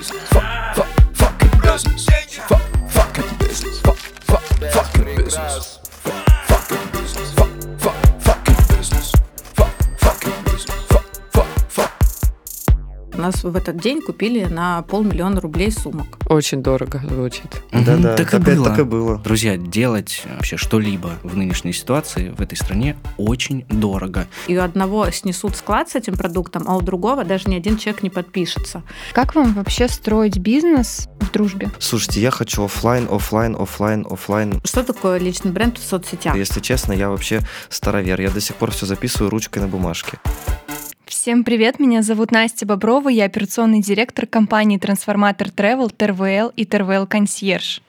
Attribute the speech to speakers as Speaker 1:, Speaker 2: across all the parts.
Speaker 1: Fuck.
Speaker 2: Нас в этот день купили на полмиллиона рублей сумок.
Speaker 3: Очень дорого звучит.
Speaker 4: Да-да,
Speaker 1: Так и было.
Speaker 4: так и было.
Speaker 1: Друзья, делать вообще что-либо в нынешней ситуации в этой стране очень дорого.
Speaker 2: И у одного снесут склад с этим продуктом, а у другого даже ни один человек не подпишется.
Speaker 5: Как вам вообще строить бизнес в дружбе?
Speaker 4: Слушайте, я хочу оффлайн, оффлайн, оффлайн, оффлайн.
Speaker 2: Что такое личный бренд в соцсетях?
Speaker 4: Если честно, я вообще старовер. Я до сих пор все записываю ручкой на бумажке.
Speaker 5: Всем привет, меня зовут Настя Боброва, я операционный директор компании Трансформатор Travel, TRVL и TRVL Concierge.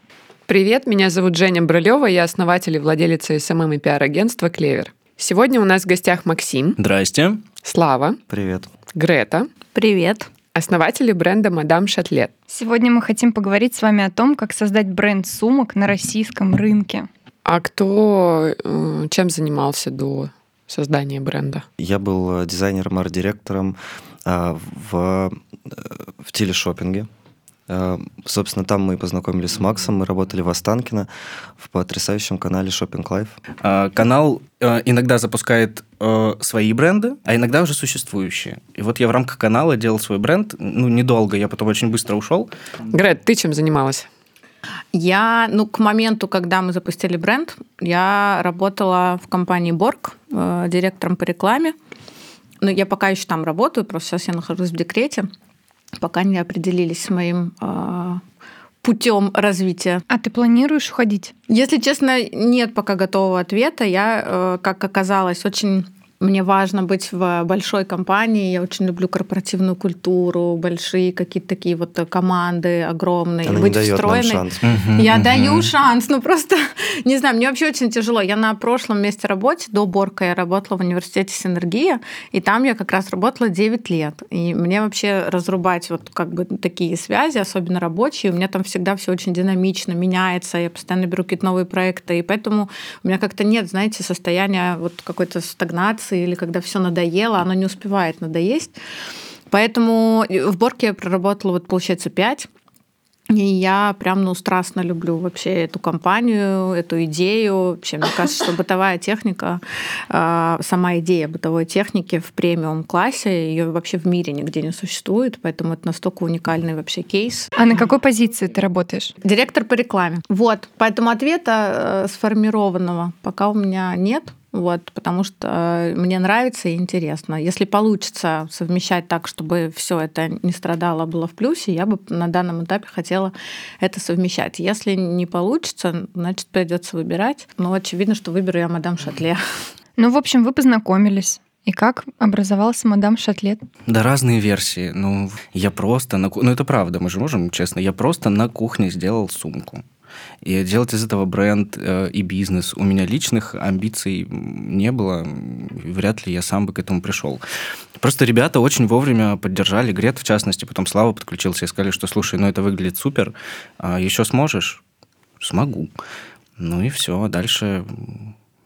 Speaker 3: Привет, меня зовут Женя Брылева, я основатель и владелица SMM и пиар-агентства «Клевер». Сегодня у нас в гостях Максим,
Speaker 1: Здрасте.
Speaker 3: Слава,
Speaker 4: Привет.
Speaker 3: Грета,
Speaker 2: Привет.
Speaker 3: основатели бренда «Мадам Шатлет».
Speaker 5: Сегодня мы хотим поговорить с вами о том, как создать бренд сумок на российском рынке.
Speaker 3: А кто э, чем занимался до создания бренда?
Speaker 4: Я был э, дизайнером, арт-директором а, в, э, в телешоппинге. А, Собственно, там мы познакомились с Максом, мы работали в Останкино в потрясающем канале Shopping Life.
Speaker 1: А, Канал э, иногда запускает э, свои бренды, а иногда уже существующие. И вот я в рамках канала делал свой бренд, ну, недолго, я потом очень быстро ушел.
Speaker 3: Грет, ты чем занималась?
Speaker 2: Я, ну, к моменту, когда мы запустили бренд, я работала в компании Борг э, директором по рекламе. Но я пока еще там работаю, просто сейчас я нахожусь в декрете, пока не определились с моим э, путем развития.
Speaker 5: А ты планируешь уходить?
Speaker 2: Если честно, нет пока готового ответа. Я, э, как оказалось, очень мне важно быть в большой компании. Я очень люблю корпоративную культуру, большие какие-то такие вот команды огромные.
Speaker 4: Она не
Speaker 2: быть
Speaker 4: нам
Speaker 2: встроенной.
Speaker 4: шанс.
Speaker 2: Я даю шанс, ну просто, не знаю, мне вообще очень тяжело. Я на прошлом месте работы, до Борка, я работала в университете Синергия, и там я как раз работала 9 лет. И мне вообще разрубать вот как бы такие связи, особенно рабочие, у меня там всегда все очень динамично, меняется, я постоянно беру какие-то новые проекты, и поэтому у меня как-то нет, знаете, состояния вот какой-то стагнации, или когда все надоело, оно не успевает надоесть. Поэтому в Борке я проработала, вот, получается, 5. И я прям, ну, страстно люблю вообще эту компанию, эту идею. Вообще, мне кажется, что бытовая техника, э, сама идея бытовой техники в премиум-классе, ее вообще в мире нигде не существует, поэтому это настолько уникальный вообще кейс.
Speaker 5: А на какой позиции ты работаешь?
Speaker 2: Директор по рекламе. Вот, поэтому ответа э, сформированного пока у меня нет. Вот, потому что э, мне нравится и интересно. Если получится совмещать так, чтобы все это не страдало, было в плюсе, я бы на данном этапе хотела это совмещать. Если не получится, значит, придется выбирать. Но очевидно, что выберу я мадам Шатле.
Speaker 5: Ну, в общем, вы познакомились. И как образовался мадам Шатлет?
Speaker 1: Да разные версии. Ну, я просто на ку- Ну, это правда, мы же можем, честно. Я просто на кухне сделал сумку. И делать из этого бренд э, и бизнес. У меня личных амбиций не было. Вряд ли я сам бы к этому пришел. Просто ребята очень вовремя поддержали. Грет, в частности, потом Слава подключился и сказали, что, слушай, ну это выглядит супер. А еще сможешь? Смогу. Ну и все. Дальше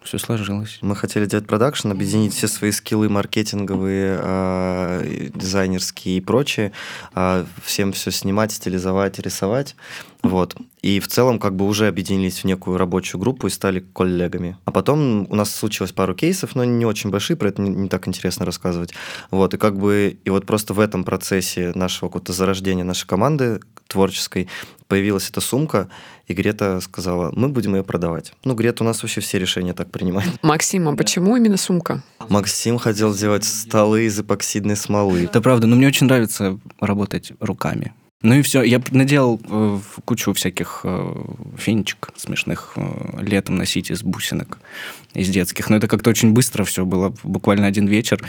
Speaker 1: все сложилось.
Speaker 4: Мы хотели делать продакшн, объединить все свои скиллы маркетинговые, э, дизайнерские и прочее, э, всем все снимать, стилизовать, рисовать. Вот. И в целом как бы уже объединились в некую рабочую группу и стали коллегами. А потом у нас случилось пару кейсов, но не очень большие, про это не, не так интересно рассказывать. Вот. И как бы и вот просто в этом процессе нашего какого-то зарождения нашей команды творческой появилась эта сумка, и Грета сказала, мы будем ее продавать. Ну, Грета у нас вообще все решения так принимает.
Speaker 3: Максим, а почему именно сумка?
Speaker 4: Максим хотел сделать столы из эпоксидной смолы.
Speaker 1: Это правда, но мне очень нравится работать руками. Ну и все. Я наделал э, кучу всяких э, фенечек смешных э, летом носить из бусинок, из детских. Но это как-то очень быстро все было, буквально один вечер.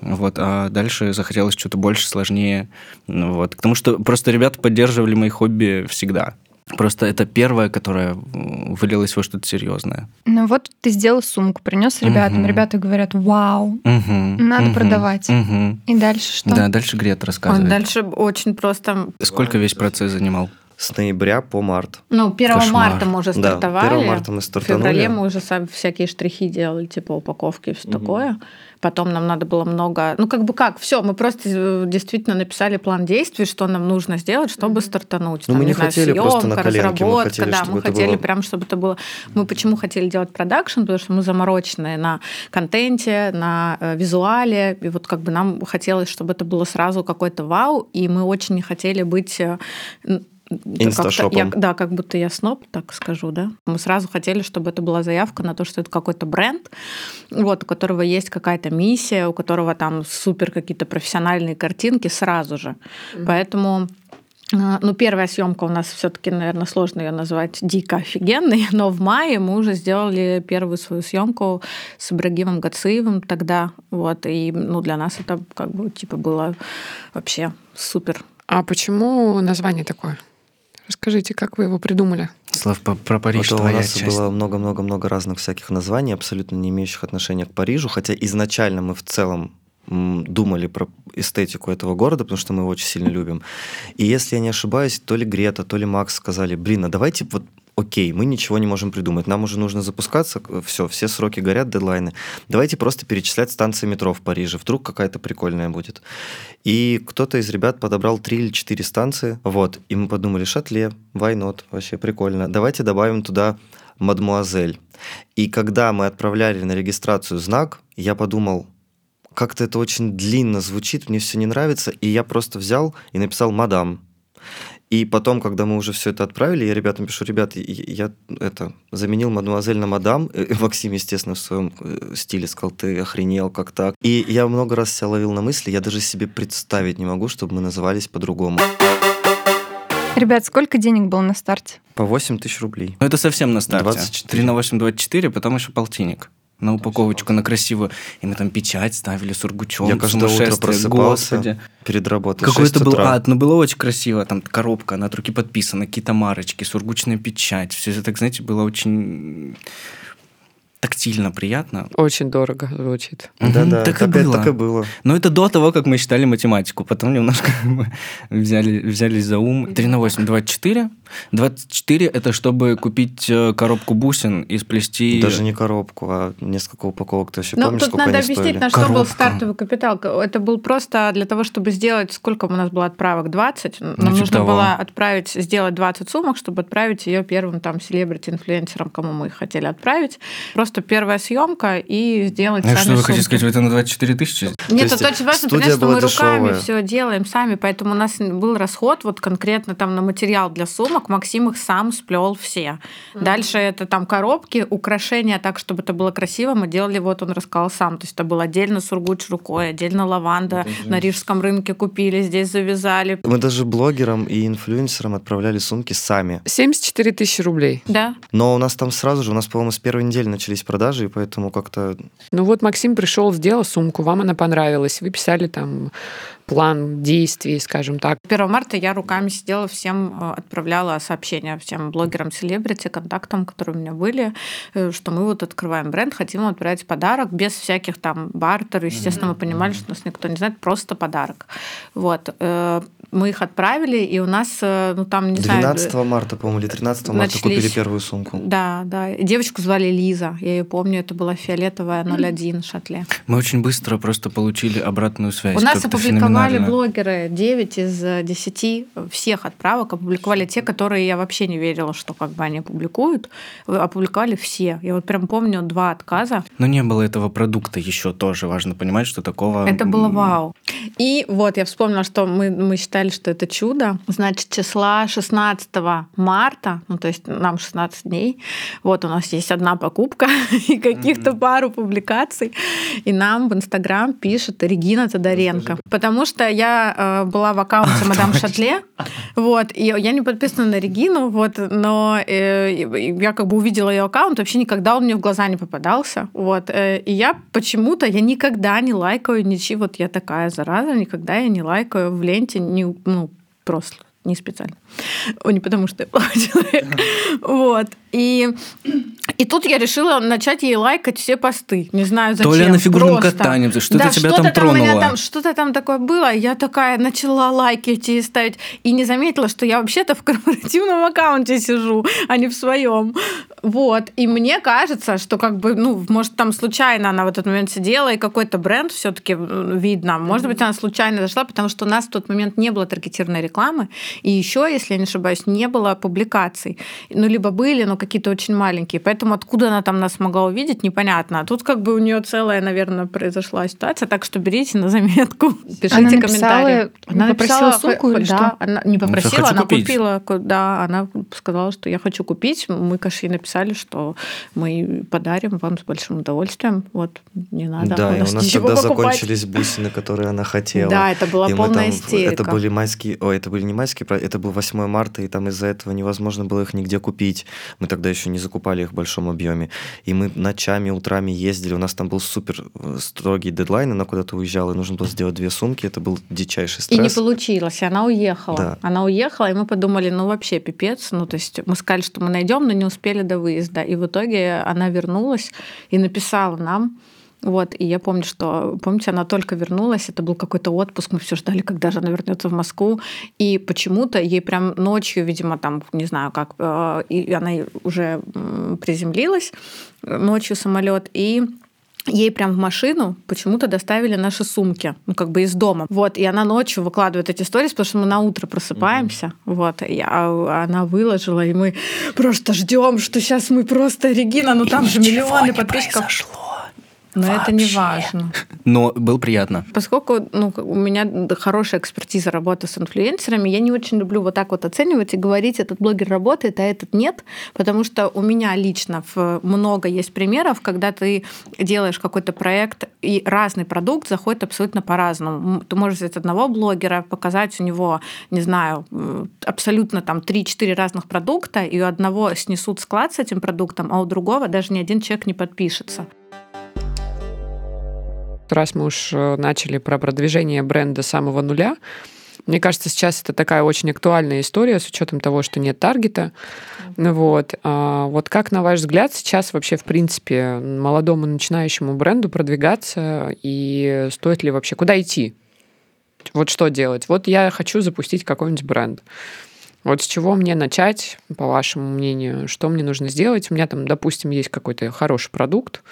Speaker 1: Вот, а дальше захотелось что-то больше, сложнее. Ну, вот. Потому что просто ребята поддерживали мои хобби всегда. Просто это первое, которое вылилось во что-то серьезное.
Speaker 5: Ну вот ты сделал сумку, принес ребятам,
Speaker 1: Мгм.
Speaker 5: ребята говорят, вау,
Speaker 1: Мгм,
Speaker 5: Надо
Speaker 1: мгм,
Speaker 5: продавать.
Speaker 1: мгм.
Speaker 5: и дальше что?
Speaker 1: Да, дальше Грет рассказывает.
Speaker 2: дальше очень просто...
Speaker 1: Сколько весь процесс занимал?
Speaker 4: С ноября по март.
Speaker 2: Ну, 1
Speaker 1: Кошмар.
Speaker 2: марта мы уже
Speaker 4: Да,
Speaker 2: стартовали.
Speaker 4: 1 марта мы
Speaker 2: В
Speaker 4: стартанули.
Speaker 2: феврале мы уже сами всякие штрихи делали, типа упаковки и все
Speaker 4: Мгм.
Speaker 2: такое. Потом нам надо было много... Ну, как бы как, все, мы просто э, действительно написали план действий, что нам нужно сделать, чтобы стартануть.
Speaker 4: Ну,
Speaker 2: Там,
Speaker 4: мы не
Speaker 2: знаю,
Speaker 4: хотели просто на
Speaker 2: съемка,
Speaker 4: коленке, мы
Speaker 2: разработка,
Speaker 4: хотели,
Speaker 2: да,
Speaker 4: чтобы
Speaker 2: мы
Speaker 4: это
Speaker 2: хотели
Speaker 4: было-
Speaker 2: прям, чтобы это было... Мы почему хотели делать продакшн? Потому что мы замороченные на контенте, на э, визуале, и вот как бы нам хотелось, чтобы это было сразу какой-то вау, и мы очень не хотели быть
Speaker 4: Инсташопом.
Speaker 2: я- да, как будто я сноб, так скажу, да. Мы сразу хотели, чтобы это была заявка на то, что это какой-то бренд, вот, у которого есть какая-то миссия, у которого там супер какие-то профессиональные картинки сразу же. Поэтому а, ну, первая съемка у нас все-таки, наверное, сложно ее назвать дико офигенной, но в мае мы уже сделали первую свою съемку с Ибрагимом Гациевым тогда, вот, и ну, для нас это как бы типа было вообще супер.
Speaker 3: А почему название такое? Расскажите, как вы его придумали?
Speaker 1: Слав, по- про Париж
Speaker 4: у
Speaker 1: твоя
Speaker 4: нас
Speaker 1: часть.
Speaker 4: было много-много-много разных всяких названий, абсолютно не имеющих отношения к Парижу, хотя изначально мы в целом думали про эстетику этого города, потому что мы его очень сильно любим. И если я не ошибаюсь, то ли Грета, то ли Макс сказали, блин, а давайте вот окей, мы ничего не можем придумать, нам уже нужно запускаться, все, все сроки горят, дедлайны. Давайте просто перечислять станции метро в Париже, вдруг какая-то прикольная будет. И кто-то из ребят подобрал три или четыре станции, вот, и мы подумали, шатле, why вообще прикольно. Давайте добавим туда мадмуазель. И когда мы отправляли на регистрацию знак, я подумал, как-то это очень длинно звучит, мне все не нравится, и я просто взял и написал «мадам». И потом, когда мы уже все это отправили, я ребятам пишу, ребят, я, это заменил мадемуазель на мадам. Э, Максим, естественно, в своем э, стиле сказал, ты охренел, как так? И я много раз себя ловил на мысли, я даже себе представить не могу, чтобы мы назывались по-другому.
Speaker 5: Ребят, сколько денег было на старте?
Speaker 4: По 8 тысяч рублей.
Speaker 1: Ну, это совсем на старте.
Speaker 4: 24.
Speaker 1: 3 на 8, 24, потом еще полтинник. На упаковочку, на красивую. И мы там печать ставили сургучом.
Speaker 4: Я каждое утро просыпался
Speaker 1: Господи.
Speaker 4: перед работой.
Speaker 1: Какой
Speaker 4: 6
Speaker 1: это был
Speaker 4: утра.
Speaker 1: ад, но было очень красиво. Там коробка, она от руки подписана, какие-то марочки, сургучная печать. Все это, так, знаете, было очень тактильно приятно.
Speaker 3: Очень дорого звучит.
Speaker 4: Да-да,
Speaker 1: Мгм, так,
Speaker 4: так,
Speaker 1: и было.
Speaker 4: так и было.
Speaker 1: Но это до того, как мы считали математику. Потом немножко мы взяли, взялись за ум. 3 на 8, 24. 24 это чтобы купить э, коробку бусин и сплести...
Speaker 4: Даже не коробку, а несколько упаковок. Ты вообще
Speaker 2: Ну,
Speaker 4: помнишь,
Speaker 2: тут
Speaker 4: сколько
Speaker 2: надо
Speaker 4: они
Speaker 2: объяснить,
Speaker 4: стоили?
Speaker 2: на что был
Speaker 1: Коробка.
Speaker 2: стартовый капитал. Это был просто для того, чтобы сделать, сколько у нас было отправок, 20. Нам
Speaker 1: типа
Speaker 2: нужно
Speaker 1: того.
Speaker 2: было отправить, сделать 20 сумок, чтобы отправить ее первым там селебрити-инфлюенсерам, кому мы их хотели отправить. Просто первая съемка и сделать
Speaker 1: А
Speaker 2: сами
Speaker 1: что вы хотите сказать, вы это на 24 тысячи?
Speaker 2: Нет, это очень важно понять, что мы руками
Speaker 4: дешевая.
Speaker 2: все делаем сами, поэтому у нас был расход вот конкретно там на материал для сумок. Максим их сам сплел все. Дальше это там коробки, украшения так, чтобы это было красиво. Мы делали, вот он рассказал сам. То есть это был отдельно сургуч рукой, отдельно лаванда. На рижском рынке купили, здесь завязали.
Speaker 4: Мы даже блогерам и инфлюенсерам отправляли сумки сами.
Speaker 3: 74 тысячи рублей.
Speaker 2: Да.
Speaker 4: Но у нас там сразу же, у нас, по-моему, с первой недели начались продажи, и поэтому как-то...
Speaker 3: Ну вот Максим пришел, сделал сумку, вам она понравилась. Вы писали там план действий, скажем так.
Speaker 2: 1 марта я руками сидела, всем э, отправляла сообщения, всем блогерам, селебрити, контактам, которые у меня были, э, что мы вот открываем бренд, хотим отправить подарок без всяких там бартер. Естественно, мы понимали, что нас никто не знает, просто подарок. Вот. Э, Мы их отправили, и у нас, э, ну там, не знаю...
Speaker 4: 12 марта, по-моему, или 13 марта
Speaker 2: начались-
Speaker 4: купили первую сумку.
Speaker 2: Да, да. Девочку звали Лиза. Я ее помню, это была фиолетовая 01 шатле.
Speaker 1: Мы очень быстро просто получили обратную связь.
Speaker 2: У нас опубликовали блогеры 9 из э, 10 всех отправок. Опубликовали те, которые я вообще не верила, что как бы они публикуют. Э, Опубликовали все. Я вот прям помню два отказа.
Speaker 1: Но не было этого продукта еще тоже. Важно понимать, что такого...
Speaker 2: Это было вау. И вот я вспомнила, что мы, мы считали, что это чудо. Значит, числа 16 марта, ну то есть нам 16 дней, вот у нас есть одна покупка и каких-то пару публикаций. И нам в Инстаграм пишет Регина Тодоренко. Потому что я э, была в аккаунте Мадам Шатле, вот, и я не подписана на Регину, вот, но э, я как бы увидела ее аккаунт, вообще никогда он мне в глаза не попадался, вот, э, и я почему-то, я никогда не лайкаю ничего, вот я такая зараза, никогда я не лайкаю в ленте, не, ну, просто не специально. Не потому что я плохой человек. Вот. И, и тут я решила начать ей лайкать все посты. Не знаю зачем.
Speaker 1: То ли на фигурном катании, что-то
Speaker 2: да,
Speaker 1: тебя
Speaker 2: что
Speaker 1: там тронуло.
Speaker 2: Там, что-то там такое было. Я такая начала лайкать и ставить. И не заметила, что я вообще-то в корпоративном аккаунте сижу, а не в своем. Вот. И мне кажется, что как бы, ну, может, там случайно она в этот момент сидела, и какой-то бренд все таки видно. Может быть, она случайно зашла, потому что у нас в тот момент не было таргетированной рекламы. И еще, если я не ошибаюсь, не было публикаций. Ну, либо были, но какие-то очень маленькие. Поэтому откуда она там нас могла увидеть, непонятно. А тут как бы у нее целая, наверное, произошла ситуация, так что берите на заметку, пишите
Speaker 5: она
Speaker 2: комментарии.
Speaker 5: Она попросила сумку или
Speaker 2: да,
Speaker 5: что?
Speaker 2: Она не попросила,
Speaker 1: хочу
Speaker 2: она
Speaker 1: купить.
Speaker 2: купила. Да, она сказала, что я хочу купить. Мы, конечно, ей написали, что мы подарим вам с большим удовольствием. Вот, не надо.
Speaker 4: Да, и у нас тогда
Speaker 2: покупать.
Speaker 4: закончились бусины, которые она хотела.
Speaker 2: Да, это была
Speaker 4: И
Speaker 2: полная
Speaker 4: там-
Speaker 2: истерика.
Speaker 4: Это были майские, ой, это были не майские, это был 8 марта, и там из-за этого невозможно было их нигде купить. Мы тогда еще не закупали их в большом объеме. И мы ночами, утрами ездили. У нас там был супер э, строгий дедлайн, она куда-то уезжала, и нужно было сделать две сумки. Это был дичайший
Speaker 2: И не
Speaker 4: стресс.
Speaker 2: получилось, она уехала.
Speaker 4: Да.
Speaker 2: Она уехала, и мы подумали, ну вообще пипец. Ну, то есть мы сказали, что мы найдем, но не успели до выезда. И в итоге она вернулась и написала нам. Вот, и я помню, что, помните, она только вернулась, это был какой-то отпуск, мы все ждали, когда же она вернется в Москву, и почему-то ей прям ночью, видимо, там, не знаю как, э, и она уже приземлилась э, ночью самолет, и ей прям в машину почему-то доставили наши сумки, ну, как бы из дома. Вот, и она ночью выкладывает эти истории, потому что мы на утро просыпаемся, вот, и а- она выложила, и мы просто ждем, что сейчас мы просто, Регина, ну там же миллионы подписчиков. Но это не важно.
Speaker 1: Но было приятно.
Speaker 2: Поскольку ну, у меня хорошая экспертиза работы с инфлюенсерами, я не очень люблю вот так вот оценивать и говорить, этот блогер работает, а этот нет, потому что у меня лично в- много есть примеров, когда ты делаешь какой-то проект, и разный продукт заходит абсолютно по-разному. Ты можешь взять одного блогера, показать у него, не знаю, м, абсолютно там 3-4 разных продукта, и у одного снесут склад с этим продуктом, а у другого даже ни один человек не подпишется.
Speaker 3: Раз мы уж э, начали про продвижение бренда с самого нуля, мне кажется, сейчас это такая очень актуальная история с учетом того, что нет таргета. Вот. А вот как, на ваш взгляд, сейчас вообще, в принципе, молодому начинающему бренду продвигаться и стоит ли вообще, куда идти? Вот что делать? Вот я хочу запустить какой-нибудь бренд. Вот с чего мне начать, по вашему мнению? Что мне нужно сделать? У меня там, допустим, есть какой-то хороший продукт.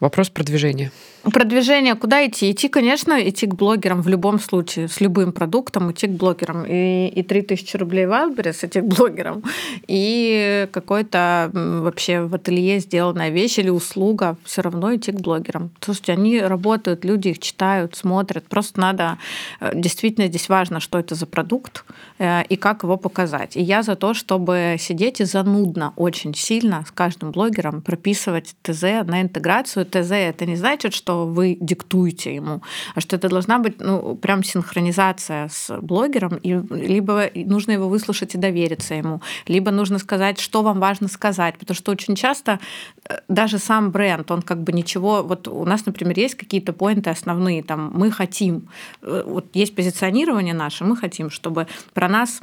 Speaker 3: Вопрос продвижения.
Speaker 2: Продвижение, куда идти? Идти, конечно, идти к блогерам в любом случае, с любым продуктом идти к блогерам. И, и 3000 рублей в Wildberries идти к блогерам, и какой-то вообще в ателье сделанная вещь или услуга, все равно идти к блогерам. Слушайте, они работают, люди их читают, смотрят. Просто надо... э, Действительно, здесь важно, что это за продукт э, и как его показать. И я за то, чтобы сидеть и занудно очень сильно с каждым блогером прописывать ТЗ на интеграцию. ТЗ это не значит, что вы диктуете ему, а что это должна быть ну, прям синхронизация с блогером, и либо нужно его выслушать и довериться ему, либо нужно сказать, что вам важно сказать, потому что очень часто э, даже сам бренд, он как бы ничего, вот у нас, например, есть какие-то поинты основные, там, мы хотим, э, вот есть позиционирование наше, мы хотим, чтобы про нас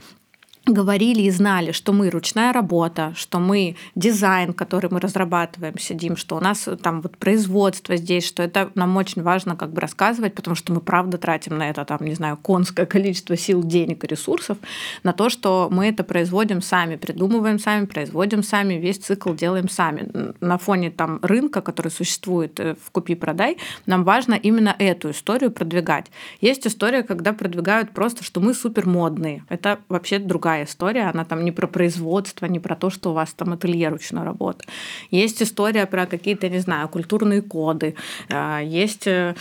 Speaker 2: говорили и знали, что мы ручная работа, что мы дизайн, который мы разрабатываем, сидим, что у нас там вот производство здесь, что это нам очень важно как бы рассказывать, потому что мы правда тратим на это там, не знаю, конское количество сил, денег и ресурсов на то, что мы это производим сами, придумываем сами, производим сами, весь цикл делаем сами. На фоне там рынка, который существует э, в купи-продай, нам важно именно эту историю продвигать. Есть история, когда продвигают просто, что мы супер модные. Это вообще другая история, она там не про производство, не про то, что у вас там ателье ручной работы. Есть история про какие-то, не знаю, культурные коды, а, есть э,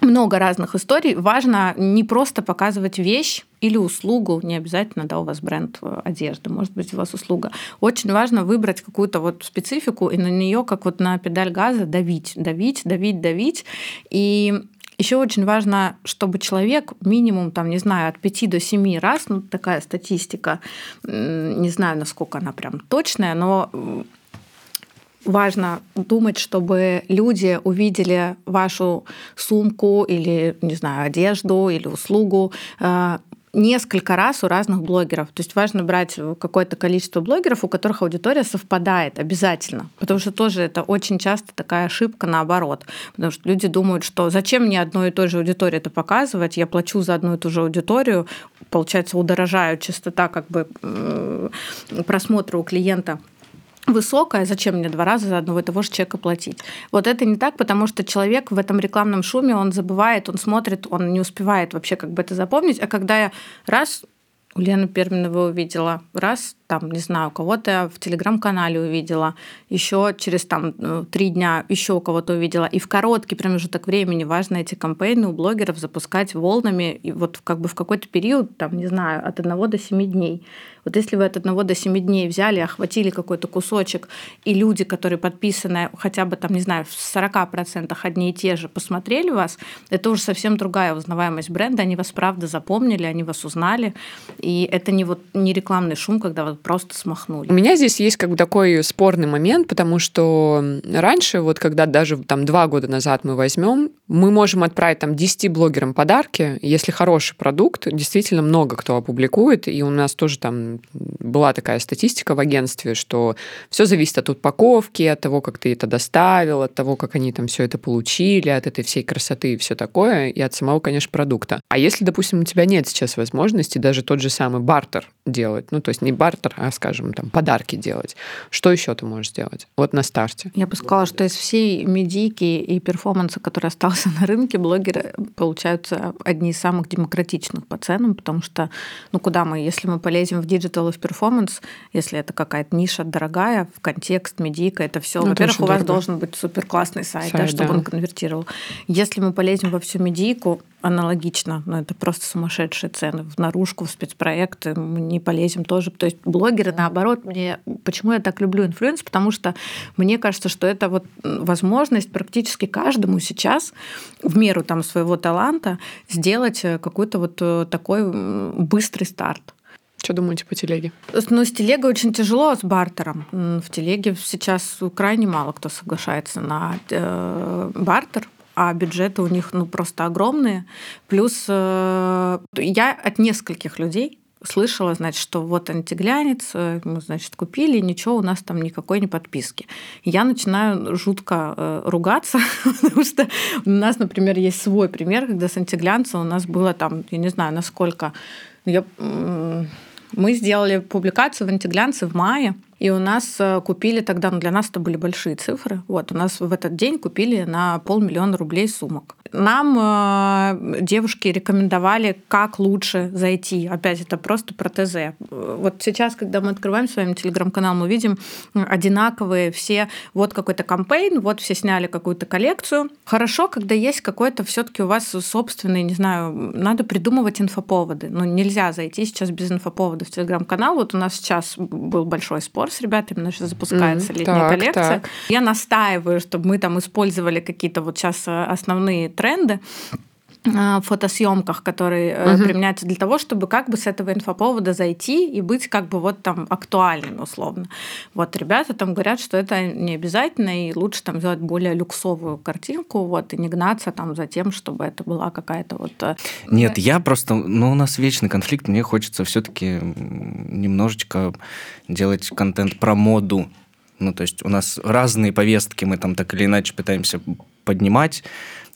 Speaker 2: много разных историй. Важно не просто показывать вещь или услугу, не обязательно, да, у вас бренд э, одежды, может быть, у вас услуга. Очень важно выбрать какую-то вот специфику и на нее, как вот на педаль газа, давить, давить, давить, давить. И еще очень важно, чтобы человек минимум, там, не знаю, от 5 до 7 раз, ну, такая статистика, не знаю, насколько она прям точная, но важно думать, чтобы люди увидели вашу сумку или, не знаю, одежду или услугу э, несколько раз у разных блогеров. То есть важно брать какое-то количество блогеров, у которых аудитория совпадает обязательно. Потому что тоже это очень часто такая ошибка наоборот. Потому что люди думают, что зачем мне одной и той же аудитории это показывать, я плачу за одну и ту же аудиторию, получается, удорожаю частота как бы просмотра у клиента высокая, зачем мне два раза за одного и того же человека платить? Вот это не так, потому что человек в этом рекламном шуме, он забывает, он смотрит, он не успевает вообще как бы это запомнить, а когда я раз у Лены Перминовой увидела, раз там, не знаю, у кого-то в телеграм-канале увидела, еще через там э, три дня еще у кого-то увидела. И в короткий промежуток времени важно эти кампейны у блогеров запускать волнами, и вот как бы в какой-то период, там, не знаю, от одного до семи дней. Вот если вы от одного до семи дней взяли, охватили какой-то кусочек, и люди, которые подписаны хотя бы там, не знаю, в 40% одни и те же, посмотрели вас, это уже совсем другая узнаваемость бренда, они вас правда запомнили, они вас узнали, и это не вот не рекламный шум, когда вот просто смахнули.
Speaker 3: У меня здесь есть как бы такой спорный момент, потому что раньше, вот когда даже там два года назад мы возьмем, мы можем отправить там 10 блогерам подарки, если хороший продукт, действительно много кто опубликует, и у нас тоже там была такая статистика в агентстве, что все зависит от упаковки, от того, как ты это доставил, от того, как они там все это получили, от этой всей красоты и все такое, и от самого, конечно, продукта. А если, допустим, у тебя нет сейчас возможности даже тот же самый бартер делать, ну, то есть не бартер, а, скажем, там, подарки делать. Что еще ты можешь сделать? Вот на старте.
Speaker 2: Я бы сказала, что из всей медийки и performance а, который остался на рынке, блогеры получаются одни из самых демократичных по ценам, потому что, ну, куда мы, если мы полезем в digital и в performance, если это какая-то ниша дорогая, в контекст, медийка, это все. Ну, Во-первых, у вас должен быть супер классный сайт, сайт да, чтобы да. он конвертировал. Если мы полезем во всю медийку, аналогично, но это просто сумасшедшие цены. В наружку, в спецпроекты мы не полезем тоже. То есть блогеры, наоборот, мне... Почему я так люблю influence? Потому что мне кажется, что это вот возможность практически каждому сейчас в меру там своего таланта сделать э, какой-то вот э, такой быстрый старт.
Speaker 3: Что думаете по телеге?
Speaker 2: Ну, с телегой очень тяжело с бартером. В телеге сейчас крайне мало кто соглашается на э, бартер, а бюджеты у них ну, просто огромные. Плюс э, я от нескольких людей слышала, значит, что вот антиглянец, э, мы, значит, купили, ничего, у нас там никакой не подписки. Я начинаю жутко э, ругаться, потому что у нас, например, есть свой пример, когда с антиглянцем у нас было там, я не знаю, насколько... Я, мы сделали публикацию в антиглянце в мае, и у нас э, купили тогда, ну для нас это были большие цифры, вот у нас в этот день купили на полмиллиона рублей сумок. Нам э, девушки рекомендовали, как лучше зайти. Опять это просто про ТЗ. Вот сейчас, когда мы открываем с вами телеграм-канал, мы видим одинаковые все. Вот какой-то кампейн, вот все сняли какую-то коллекцию. Хорошо, когда есть какой-то все-таки у вас собственный, не знаю, надо придумывать инфоповоды. Ну, нельзя зайти сейчас без инфоповода в телеграм-канал. Вот у нас сейчас был большой спор с ребятами, у запускается mm, летняя так, коллекция. Так. Я настаиваю, чтобы мы там использовали какие-то вот сейчас основные тренды фотосъемках, которые угу. применяются для того, чтобы как бы с этого инфоповода зайти и быть как бы вот там актуальными условно. Вот ребята там говорят, что это не обязательно, и лучше там сделать более люксовую картинку, вот, и не гнаться там за тем, чтобы это была какая-то вот... Э,
Speaker 1: Нет, я просто... Ну, у нас вечный конфликт, мне хочется все таки немножечко делать контент про моду, ну, то есть у нас разные повестки, мы там так или иначе пытаемся поднимать,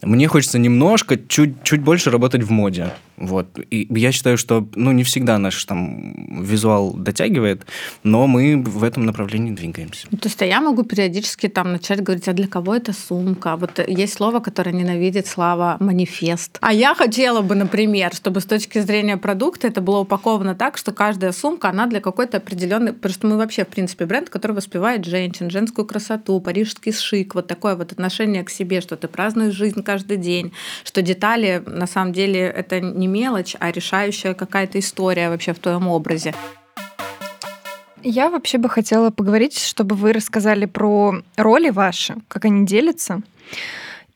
Speaker 1: мне хочется немножко, чуть, чуть больше работать в моде. Вот. И я считаю, что ну, не всегда наш там визуал дотягивает, но мы в этом направлении двигаемся.
Speaker 2: То есть а я могу периодически там начать говорить, а для кого это сумка? Вот есть слово, которое ненавидит Слава манифест. А я хотела бы, например, чтобы с точки зрения продукта это было упаковано так, что каждая сумка, она для какой-то определенной... Потому что мы вообще, в принципе, бренд, который воспевает женщин, женскую красоту, парижский шик, вот такое вот отношение к себе, что ты празднуешь жизнь каждый день, что детали, на самом деле, это не мелочь, а решающая какая-то история вообще в твоем образе.
Speaker 5: Я вообще бы хотела поговорить, чтобы вы рассказали про роли ваши, как они делятся,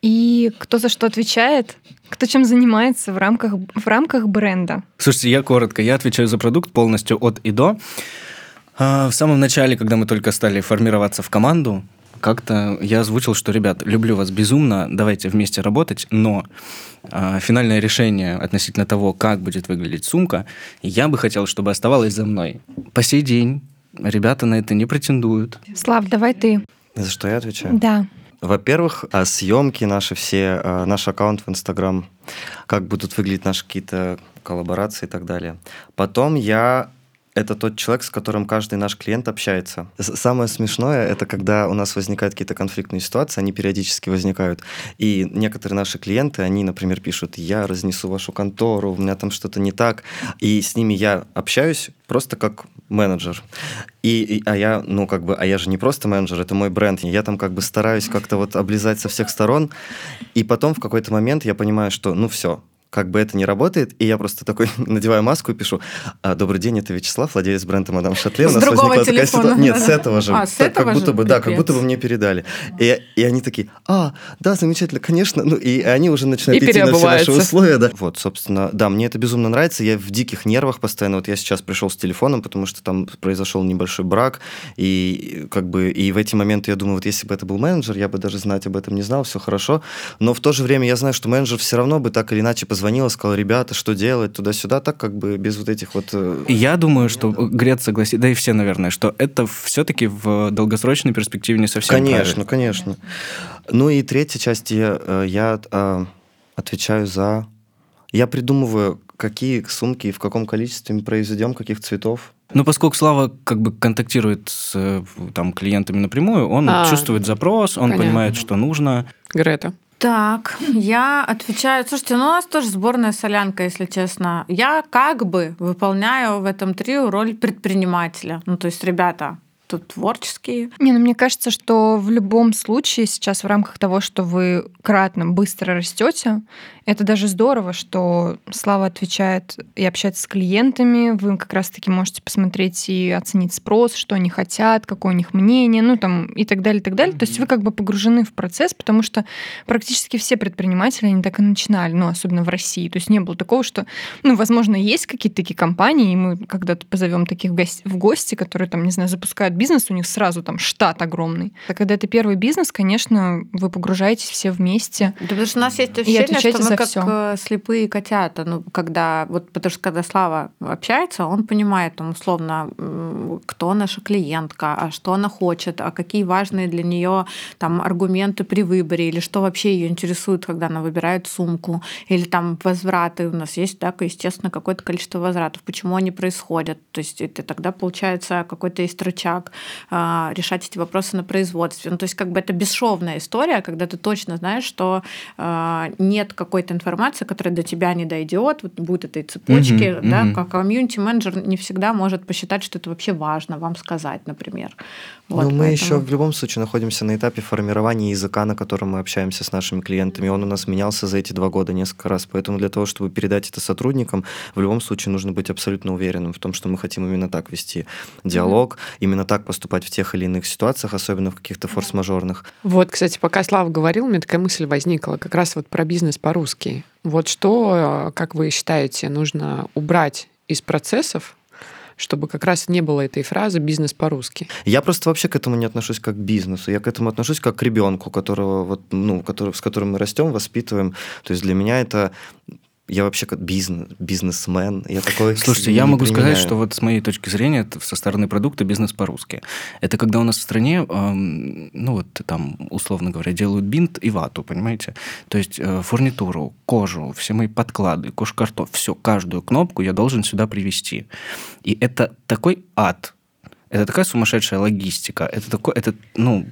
Speaker 5: и кто за что отвечает, кто чем занимается в рамках, в рамках бренда.
Speaker 1: Слушайте, я коротко. Я отвечаю за продукт полностью от и до. А, в самом начале, когда мы только стали формироваться в команду, как-то я озвучил, что, ребят, люблю вас безумно, давайте вместе работать, но э, финальное решение относительно того, как будет выглядеть сумка, я бы хотел, чтобы оставалось за мной. По сей день ребята на это не претендуют.
Speaker 5: Слав, давай ты.
Speaker 4: За что я отвечаю?
Speaker 5: Да.
Speaker 4: Во-первых, а съемки наши все, а, наш аккаунт в Инстаграм, как будут выглядеть наши какие-то коллаборации и так далее. Потом я это тот человек, с которым каждый наш клиент общается. Самое смешное, это когда у нас возникают какие-то конфликтные ситуации, они периодически возникают. И некоторые наши клиенты, они, например, пишут, я разнесу вашу контору, у меня там что-то не так. И с ними я общаюсь просто как менеджер. И, и, а я, ну, как бы, а я же не просто менеджер, это мой бренд. Я там как бы стараюсь как-то вот облизать со всех сторон. И потом в какой-то момент я понимаю, что, ну, все, как бы это не работает, и я просто такой надеваю маску и пишу «А, «Добрый день, это Вячеслав, владелец бренда «Мадам Шатле».
Speaker 2: У нас возникла такая ситуация.
Speaker 4: Нет, с этого же.
Speaker 2: А, с этого
Speaker 4: как
Speaker 2: же?
Speaker 4: будто бы, да, как будто бы мне передали. И, и они такие «А, да, замечательно, конечно». Ну, и они уже начинают
Speaker 3: И
Speaker 4: идти на все наши условия. Да. Вот, собственно, да, мне это безумно нравится. Я в диких нервах постоянно. Вот я сейчас пришел с телефоном, потому что там произошел небольшой брак. И как бы и в эти моменты я думаю, вот если бы это был менеджер, я бы даже знать об этом не знал, все хорошо. Но в то же время я знаю, что менеджер все равно бы так или иначе позвонил и сказал, ребята, что делать, туда-сюда, так как бы без вот этих вот... э,
Speaker 1: И я думаю, что Грет согласится, да и все, наверное, что это все-таки в долгосрочной перспективе не совсем
Speaker 4: Конечно,
Speaker 1: правильно.
Speaker 4: конечно. Ну и третья часть я, э, я э, отвечаю за... Я придумываю, какие сумки, в каком количестве мы произведем, каких цветов.
Speaker 1: Ну, поскольку Слава как бы контактирует с э, там, клиентами напрямую, он
Speaker 3: А,
Speaker 1: чувствует запрос, он
Speaker 3: понятно.
Speaker 1: понимает, что нужно.
Speaker 3: Грета.
Speaker 2: Так, я отвечаю. Слушайте, ну у нас тоже сборная солянка, если честно. Я как бы выполняю в этом трио роль предпринимателя. Ну, то есть, ребята, тут творческие.
Speaker 5: Не, ну мне кажется, что в любом случае сейчас в рамках того, что вы кратно быстро растете, это даже здорово, что Слава отвечает и общается с клиентами, вы как раз-таки можете посмотреть и оценить спрос, что они хотят, какое у них мнение, ну там и так далее, и так далее. То есть вы как бы погружены в процесс, потому что практически все предприниматели, они так и начинали, ну особенно в России. То есть не было такого, что, ну, возможно, есть какие-то такие компании, и мы когда-то позовем таких в гости, которые там, не знаю, запускают бизнес, у них сразу там штат огромный. А когда это первый бизнес, конечно, вы погружаетесь все вместе.
Speaker 2: Да потому что у нас есть ощущение, что мы как
Speaker 5: всё.
Speaker 2: э, слепые котята. Ну, когда, вот, потому что когда Слава общается, он понимает, там, условно, кто наша клиентка, а что она хочет, а какие важные для нее там аргументы при выборе, или что вообще ее интересует, когда она выбирает сумку, или там возвраты. У нас есть, так, естественно, какое-то количество возвратов. Почему они происходят? То есть это тогда получается какой-то есть рычаг а, решать эти вопросы на производстве. Ну, то есть как бы это бесшовная история, когда ты точно знаешь, что а, нет какой-то информации, которая до тебя не дойдет, вот будет этой цепочки,
Speaker 1: Мгм,
Speaker 2: да,
Speaker 1: мгм.
Speaker 2: как комьюнити-менеджер не всегда может посчитать, что это вообще важно вам сказать, например. Вот,
Speaker 4: Но мы
Speaker 2: поэтому-
Speaker 4: еще в любом случае находимся на этапе формирования языка, на котором мы общаемся с нашими клиентами. Он у нас менялся за эти два года несколько раз. Поэтому для того, чтобы передать это сотрудникам, в любом случае нужно быть абсолютно уверенным в том, что мы хотим именно так вести диалог, именно так поступать в тех или иных ситуациях, особенно в каких-то форс-мажорных.
Speaker 3: Вот, кстати, пока Слава говорил, у меня такая мысль возникла как раз вот про бизнес по-русски. Вот что, э, как вы считаете, нужно убрать из процессов, чтобы как раз не было этой фразы «бизнес по-русски».
Speaker 4: Я просто вообще к этому не отношусь как к бизнесу. Я к этому отношусь как к ребенку, которого вот, ну, который, с которым мы растем, воспитываем. То есть для меня это я вообще как бизнес, бизнесмен. Я такой
Speaker 1: Слушайте, я могу сказать,
Speaker 4: применяю.
Speaker 1: что вот с моей точки зрения, это со стороны продукта бизнес по-русски. Это когда у нас в стране, эм, ну вот там, условно говоря, делают бинт и вату, понимаете? То есть э, фурнитуру, кожу, все мои подклады, кожкартоф, все, каждую кнопку я должен сюда привести. И это такой ад. Это такая сумасшедшая логистика. Это такой, это, ну,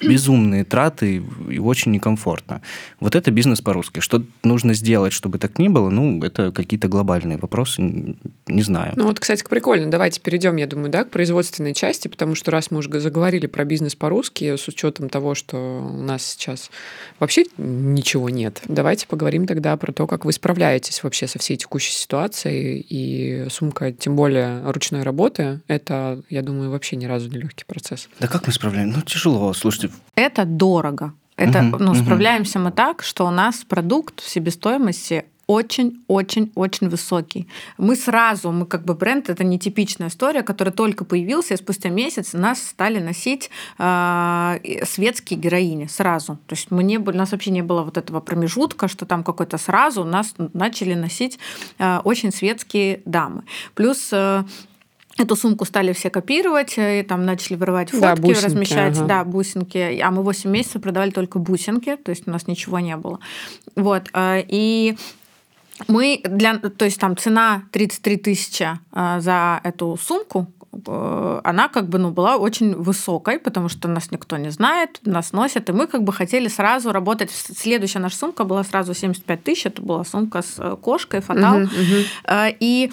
Speaker 1: безумные траты и очень некомфортно. Вот это бизнес по-русски. Что нужно сделать, чтобы так не было, ну, это какие-то глобальные вопросы, не знаю.
Speaker 3: Ну вот, кстати, прикольно. Давайте перейдем, я думаю, да, к производственной части, потому что раз мы уже заговорили про бизнес по-русски, с учетом того, что у нас сейчас вообще ничего нет, давайте поговорим тогда про то, как вы справляетесь вообще со всей текущей ситуацией. И сумка, тем более ручной работы, это, я думаю, вообще ни разу не легкий процесс.
Speaker 1: Да как мы справляем? Ну, тяжело. Слушайте,
Speaker 2: Это дорого. Это,
Speaker 1: Мгм,
Speaker 2: ну,
Speaker 1: мгм.
Speaker 2: справляемся мы так, что у нас продукт в себестоимости очень-очень-очень высокий. Мы сразу, мы как бы бренд, это нетипичная история, которая только появился, и спустя месяц нас стали носить э, светские героини сразу. То есть мы не у нас вообще не было вот этого промежутка, что там какой-то сразу нас начали носить э, очень светские дамы. Плюс э, Эту сумку стали все копировать, и там начали вырывать фотки, да, бусинки, размещать, ага. да, бусинки. А мы 8 месяцев продавали только бусинки, то есть у нас ничего не было. Вот. И мы для, то есть там цена 33 тысячи а, за эту сумку, э, она как бы ну, была очень высокой, потому что нас никто не знает, нас носят, и мы как бы хотели сразу работать. Следующая наша сумка была сразу 75 тысяч, это была сумка с э, кошкой, фатал. Uh-huh, uh-huh. И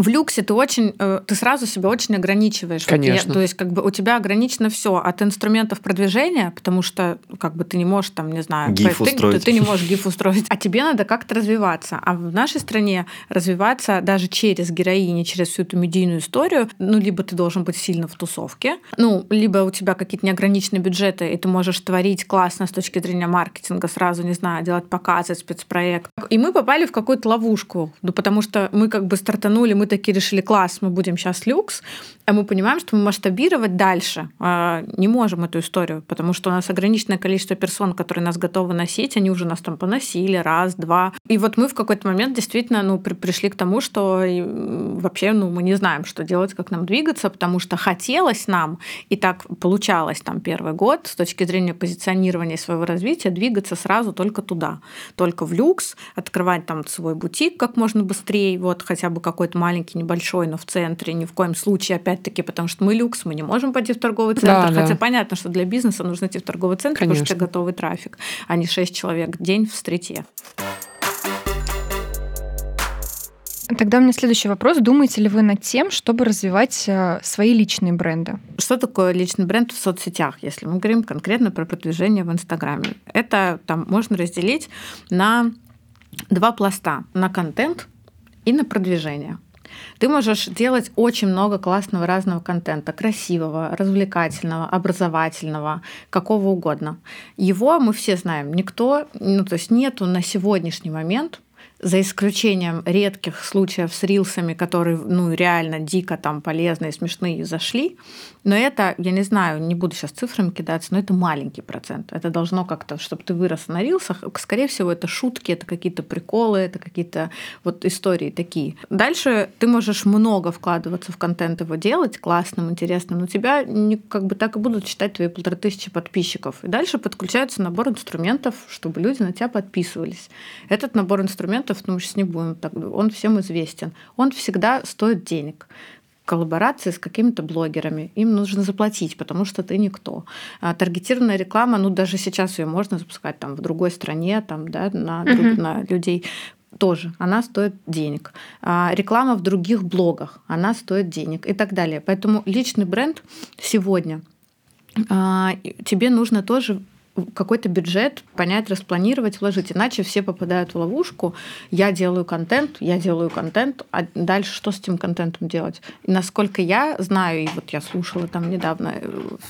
Speaker 2: в люксе ты очень, э, ты сразу себя очень ограничиваешь.
Speaker 3: Конечно.
Speaker 2: Вот, то есть как бы у тебя ограничено все от инструментов продвижения, потому что как бы ты не можешь там, не знаю,
Speaker 4: гиф
Speaker 2: ты,
Speaker 4: устроить.
Speaker 2: Ты, ты не можешь гиф устроить, а тебе надо как-то развиваться. А в нашей стране развиваться даже через героини, через всю эту медийную историю, ну либо ты должен быть сильно в тусовке, ну либо у тебя какие-то неограниченные бюджеты, и ты можешь творить классно с точки зрения маркетинга, сразу, не знаю, делать показы, спецпроект. И мы попали в какую-то ловушку, ну потому что мы как бы стартанули мы такие решили, класс, мы будем сейчас люкс, а мы понимаем, что мы масштабировать дальше э, не можем эту историю, потому что у нас ограниченное количество персон, которые нас готовы носить, они уже нас там поносили раз, два. И вот мы в какой-то момент действительно ну, при, пришли к тому, что вообще ну, мы не знаем, что делать, как нам двигаться, потому что хотелось нам, и так получалось там первый год с точки зрения позиционирования своего развития, двигаться сразу только туда, только в люкс, открывать там свой бутик как можно быстрее, вот хотя бы какой-то маленький, небольшой, но в центре, ни в коем случае опять опять-таки, потому что мы люкс, мы не можем пойти в торговый центр. Да, хотя да. понятно, что для бизнеса нужно идти в торговый центр, Конечно. потому что готовый трафик, а не 6 человек в день в стрите.
Speaker 5: Тогда у меня следующий вопрос. Думаете ли вы над тем, чтобы развивать э, свои личные бренды?
Speaker 2: Что такое личный бренд в соцсетях, если мы говорим конкретно про продвижение в Инстаграме? Это там можно разделить на два пласта. На контент и на продвижение. Ты можешь делать очень много классного разного контента, красивого, развлекательного, образовательного, какого угодно. Его мы все знаем. Никто, ну то есть нету на сегодняшний момент за исключением редких случаев с рилсами, которые ну, реально дико там полезные, смешные зашли. Но это, я не знаю, не буду сейчас цифрами кидаться, но это маленький процент. Это должно как-то, чтобы ты вырос на рилсах. Скорее всего, это шутки, это какие-то приколы, это какие-то вот истории такие. Дальше ты можешь много вкладываться в контент его делать, классным, интересным, но тебя не, как бы так и будут читать твои полторы тысячи подписчиков. И дальше подключается набор инструментов, чтобы люди на тебя подписывались. Этот набор инструментов проектов, ну, сейчас не будем так, он всем известен. Он всегда стоит денег коллаборации с какими-то блогерами. Им нужно заплатить, потому что ты никто. А таргетированная реклама, ну даже сейчас ее можно запускать там в другой стране, там, да, на, друг, на людей тоже, она стоит денег. А реклама в других блогах, она стоит денег и так далее. Поэтому личный бренд сегодня а, тебе нужно тоже какой-то бюджет понять, распланировать, вложить. Иначе все попадают в ловушку. Я делаю контент, я делаю контент, а дальше что с этим контентом делать? И насколько я знаю, и вот я слушала там недавно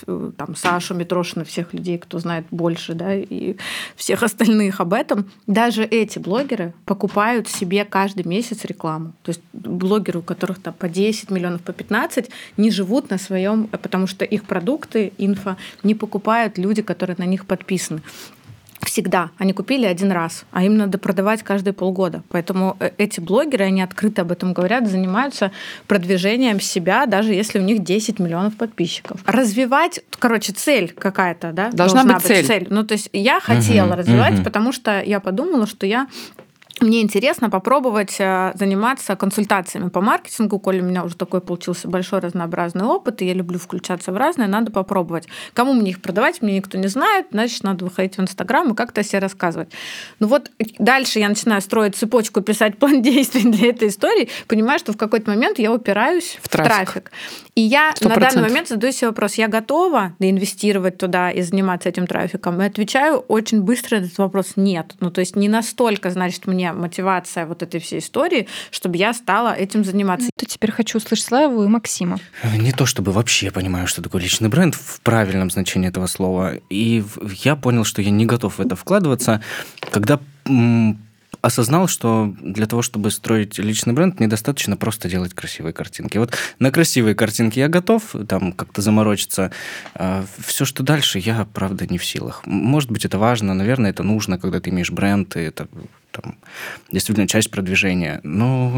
Speaker 2: э, там Сашу Митрошина, всех людей, кто знает больше, да, и всех остальных об этом, даже эти блогеры покупают себе каждый месяц рекламу. То есть блогеры, у которых там по 10 миллионов, по 15, не живут на своем, потому что их продукты, инфо не покупают люди, которые на них подписаны всегда. Они купили один раз, а им надо продавать каждые полгода. Поэтому э, эти блогеры, они открыто об этом говорят, занимаются продвижением себя, даже если у них 10 миллионов подписчиков. Развивать, короче, цель какая-то, да?
Speaker 3: Должна, Должна быть, быть цель. цель.
Speaker 2: Ну, то есть я хотела uh-huh, развивать, uh-huh. потому что я подумала, что я мне интересно попробовать э, заниматься консультациями по маркетингу, коли у меня уже такой получился большой разнообразный опыт, и я люблю включаться в разное, надо попробовать. Кому мне их продавать, мне никто не знает, значит, надо выходить в Инстаграм и как-то о себе рассказывать. Ну вот дальше я начинаю строить цепочку, писать план действий для этой истории, понимаю, что в какой-то момент я упираюсь в, в трафик. трафик. И я 100%. на данный момент задаю себе вопрос, я готова инвестировать туда и заниматься этим трафиком? И отвечаю очень быстро на этот вопрос, нет. Ну то есть не настолько, значит, мне мотивация вот этой всей истории, чтобы я стала этим заниматься.
Speaker 5: То теперь хочу услышать Славу и Максима.
Speaker 1: Не то чтобы вообще понимаю, что такое личный бренд в правильном значении этого слова. И я понял, что я не готов в это вкладываться, когда осознал, что для того, чтобы строить личный бренд, недостаточно просто делать красивые картинки. Вот на красивые картинки я готов, там как-то заморочиться. А все, что дальше, я, правда, не в силах. Может быть, это важно, наверное, это нужно, когда ты имеешь бренд, и это там, действительно часть продвижения. Но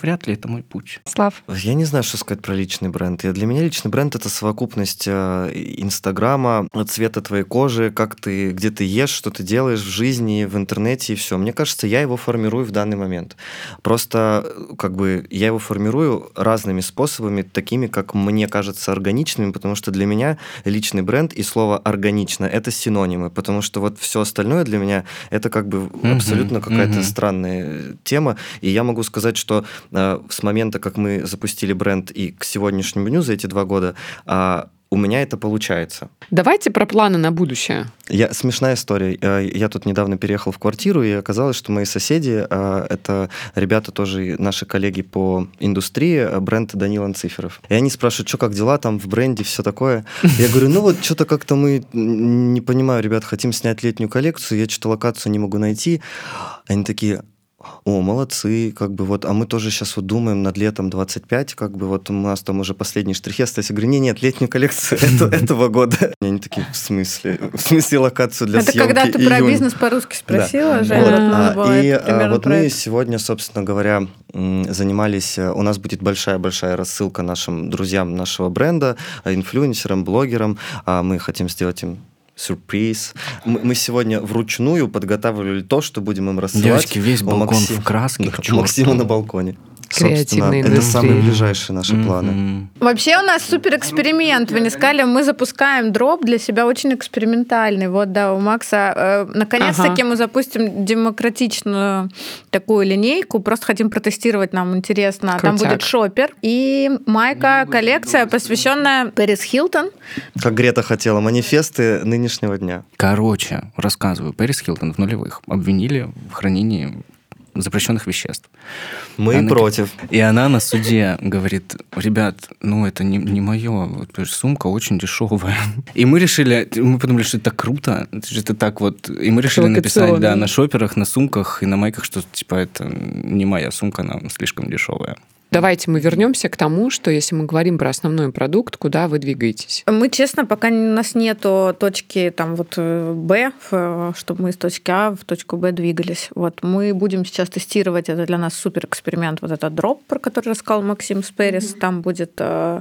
Speaker 1: вряд ли это мой путь.
Speaker 5: Слав?
Speaker 4: Я не знаю, что сказать про личный бренд. И для меня личный бренд — это совокупность э, Инстаграма, цвета твоей кожи, как ты, где ты ешь, что ты делаешь в жизни, в интернете и все. Мне кажется, я его формирую в данный момент. Просто как бы я его формирую разными способами, такими, как мне кажется, органичными, потому что для меня личный бренд и слово «органично» — это синонимы, потому что вот все остальное для меня — это как бы абсолютно абсолютно какая-то угу. странная тема. И я могу сказать, что э, с момента, как мы запустили бренд и к сегодняшнему дню за эти два года, э, у меня это получается.
Speaker 3: Давайте про планы на будущее.
Speaker 4: Я, смешная история. Э, я тут недавно переехал в квартиру, и оказалось, что мои соседи э, это ребята тоже наши коллеги по индустрии, э, бренд Данил Анциферов. И они спрашивают, что как дела там в бренде, все такое. Я говорю, ну вот что-то как-то мы, не понимаю, ребят, хотим снять летнюю коллекцию, я что-то локацию не могу найти. Они такие, о, молодцы, как бы вот, а мы тоже сейчас вот думаем над летом 25, как бы вот у нас там уже последние штрихи остались. Я говорю, не, нет, летнюю коллекцию этого года. Они такие, в смысле? В смысле локацию для съемки
Speaker 2: Это когда ты про бизнес по-русски спросила,
Speaker 4: И а, вот мы сегодня, собственно говоря, занимались, э, у нас будет большая-большая рассылка нашим друзьям нашего бренда, инфлюенсерам, блогерам. А мы хотим сделать им сюрприз. Мы, мы сегодня вручную подготавливали то, что будем им рассылать.
Speaker 1: Девочки, весь балкон Максим, в краске.
Speaker 4: Да, Максима на балконе.
Speaker 3: Креативной
Speaker 4: это самые ближайшие наши mm-hmm. планы.
Speaker 2: Вообще у нас супер эксперимент. Вы не сказали, мы запускаем дроп для себя очень экспериментальный. Вот, да, у Макса. Э, наконец-таки ага. мы запустим демократичную такую линейку. Просто хотим протестировать, нам интересно. Крутяк. Там будет шопер и майка, коллекция, посвященная Пэрис Хилтон.
Speaker 4: Как Грета хотела, манифесты нынешнего дня.
Speaker 1: Короче, рассказываю. Пэрис Хилтон в нулевых обвинили в хранении запрещенных веществ.
Speaker 4: Мы она, против.
Speaker 1: И она на суде говорит, ребят, ну это не, не мое, сумка очень дешевая. И мы решили, мы подумали, что это круто, это так вот, и мы решили написать, да, на шоперах, на сумках и на майках, что типа это не моя сумка, она слишком дешевая.
Speaker 3: Давайте мы вернемся к тому, что если мы говорим про основной продукт, куда вы двигаетесь?
Speaker 2: Мы, честно, пока у нас нету точки там вот э, Б, чтобы мы из точки А в точку Б двигались. Вот мы будем сейчас тестировать, это для нас супер эксперимент, вот этот дроп, про который рассказал Максим Сперис. Mm-hmm. Там будет э,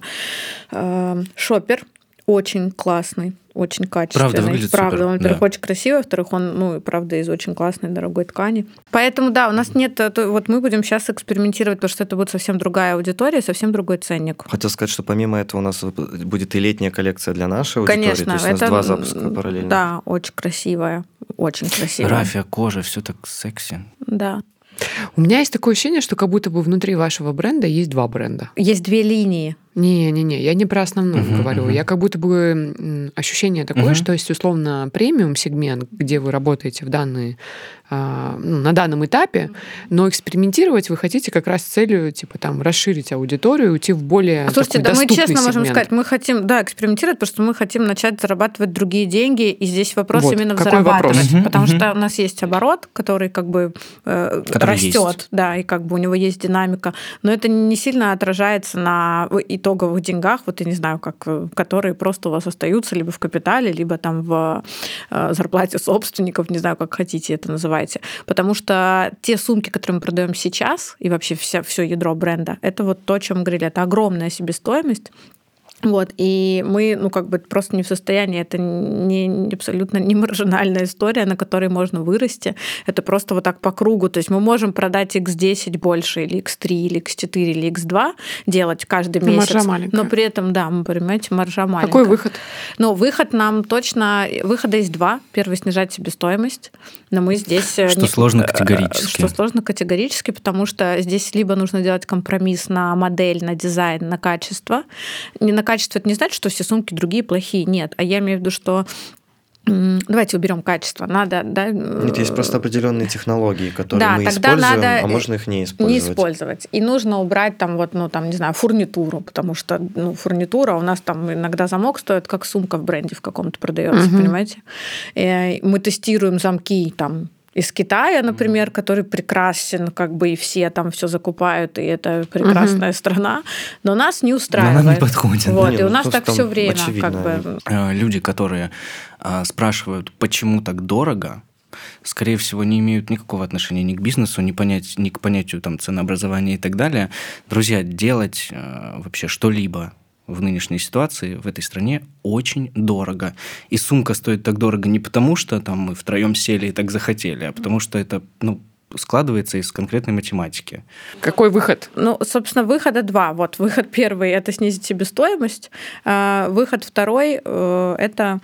Speaker 2: э, шопер, очень классный, очень качественный.
Speaker 1: Правда, выглядит
Speaker 2: Правда,
Speaker 1: супер.
Speaker 2: он, во-первых, да. очень красивый, во-вторых, он, ну, правда, из очень классной, дорогой ткани. Поэтому, да, у нас нет... Вот мы будем сейчас экспериментировать, потому что это будет совсем другая аудитория, совсем другой ценник.
Speaker 4: Хотел сказать, что помимо этого у нас будет и летняя коллекция для нашей аудитории.
Speaker 2: Конечно.
Speaker 4: То есть у нас
Speaker 2: это,
Speaker 4: два запуска параллельно.
Speaker 2: Да, очень красивая. Очень красивая.
Speaker 1: Рафия, кожа, все так секси.
Speaker 2: Да.
Speaker 3: У меня есть такое ощущение, что как будто бы внутри вашего бренда есть два бренда.
Speaker 2: Есть две линии.
Speaker 3: Не-не-не, я не про основную uh-huh, говорю. Uh-huh. Я как будто бы ощущение такое, uh-huh. что есть условно премиум сегмент, где вы работаете в данные а, ну, на данном этапе, но экспериментировать вы хотите как раз с целью типа там расширить аудиторию, уйти в более
Speaker 2: Слушайте,
Speaker 3: да
Speaker 2: мы честно
Speaker 3: сегмент.
Speaker 2: можем сказать, мы хотим, да, экспериментировать, потому что мы хотим начать зарабатывать другие деньги, и здесь вопрос вот, именно в зарабатывать, вопрос? потому uh-huh, что у нас есть оборот, который как бы э, растет, да, и как бы у него есть динамика, но это не сильно отражается на итоговых деньгах, вот я не знаю, как, которые просто у вас остаются либо в капитале, либо там в э, зарплате собственников, не знаю, как хотите это называйте. Потому что те сумки, которые мы продаем сейчас, и вообще вся, все ядро бренда, это вот то, о чем мы говорили, это огромная себестоимость, вот, и мы, ну, как бы просто не в состоянии, это не, абсолютно не маржинальная история, на которой можно вырасти. Это просто вот так по кругу. То есть мы можем продать X10 больше, или X3, или X4, или X2, делать каждый но месяц.
Speaker 3: Маржа маленькая.
Speaker 2: Но при этом, да, мы понимаете, маржа маленькая.
Speaker 3: Какой выход?
Speaker 2: Ну, выход нам точно... Выхода есть два. Первый — снижать себестоимость. Но мы здесь...
Speaker 1: Э, что не... сложно категорически.
Speaker 2: Что сложно категорически, потому что здесь либо нужно делать компромисс на модель, на дизайн, на качество. Не на качество это не значит, что все сумки другие плохие. Нет. А я имею в виду, что Давайте уберем качество. Надо, да.
Speaker 4: Нет, есть просто определенные технологии, которые да, мы используем, надо а можно их не использовать.
Speaker 2: Не использовать. И нужно убрать там вот, ну там, не знаю, фурнитуру, потому что ну, фурнитура у нас там иногда замок стоит как сумка в бренде в каком-то продается, угу. понимаете? И мы тестируем замки там из Китая, например, который прекрасен, как бы и все там все закупают, и это прекрасная угу. страна, но нас не устраивает. Но
Speaker 1: нам не подходит.
Speaker 2: Вот, да, и у нас так все время, как бы.
Speaker 1: Э, люди, которые а, спрашивают, почему так дорого, скорее всего, не имеют никакого отношения ни к бизнесу, ни, понять, ни к понятию там, ценообразования и так далее. Друзья, делать э, вообще что-либо в нынешней ситуации в этой стране очень дорого. И сумка стоит так дорого не потому, что там мы втроем сели и так захотели, а потому что это ну, складывается из конкретной математики.
Speaker 3: Какой выход?
Speaker 2: Ну, собственно, выхода два. Вот выход первый – это снизить себестоимость. А выход второй э, – это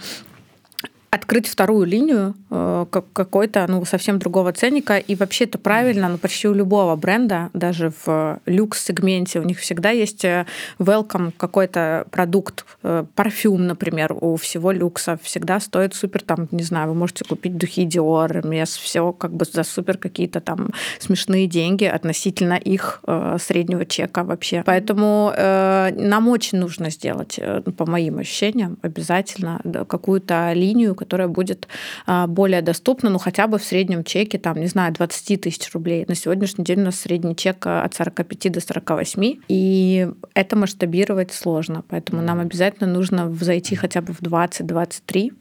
Speaker 2: открыть вторую линию э, какой-то ну, совсем другого ценника. И вообще это правильно, но ну, почти у любого бренда, даже в люкс-сегменте, у них всегда есть э, welcome какой-то продукт, э, парфюм, например, у всего люкса всегда стоит супер, там, не знаю, вы можете купить духи Dior, Мес, все как бы за супер какие-то там смешные деньги относительно их среднего чека вообще. Поэтому нам очень нужно сделать, по моим ощущениям, обязательно какую-то линию, которая будет а, более доступна, ну, хотя бы в среднем чеке, там, не знаю, 20 тысяч рублей. На сегодняшний день у нас средний чек а, от 45 до 48, и это масштабировать сложно, поэтому нам обязательно нужно зайти хотя бы в 20-23,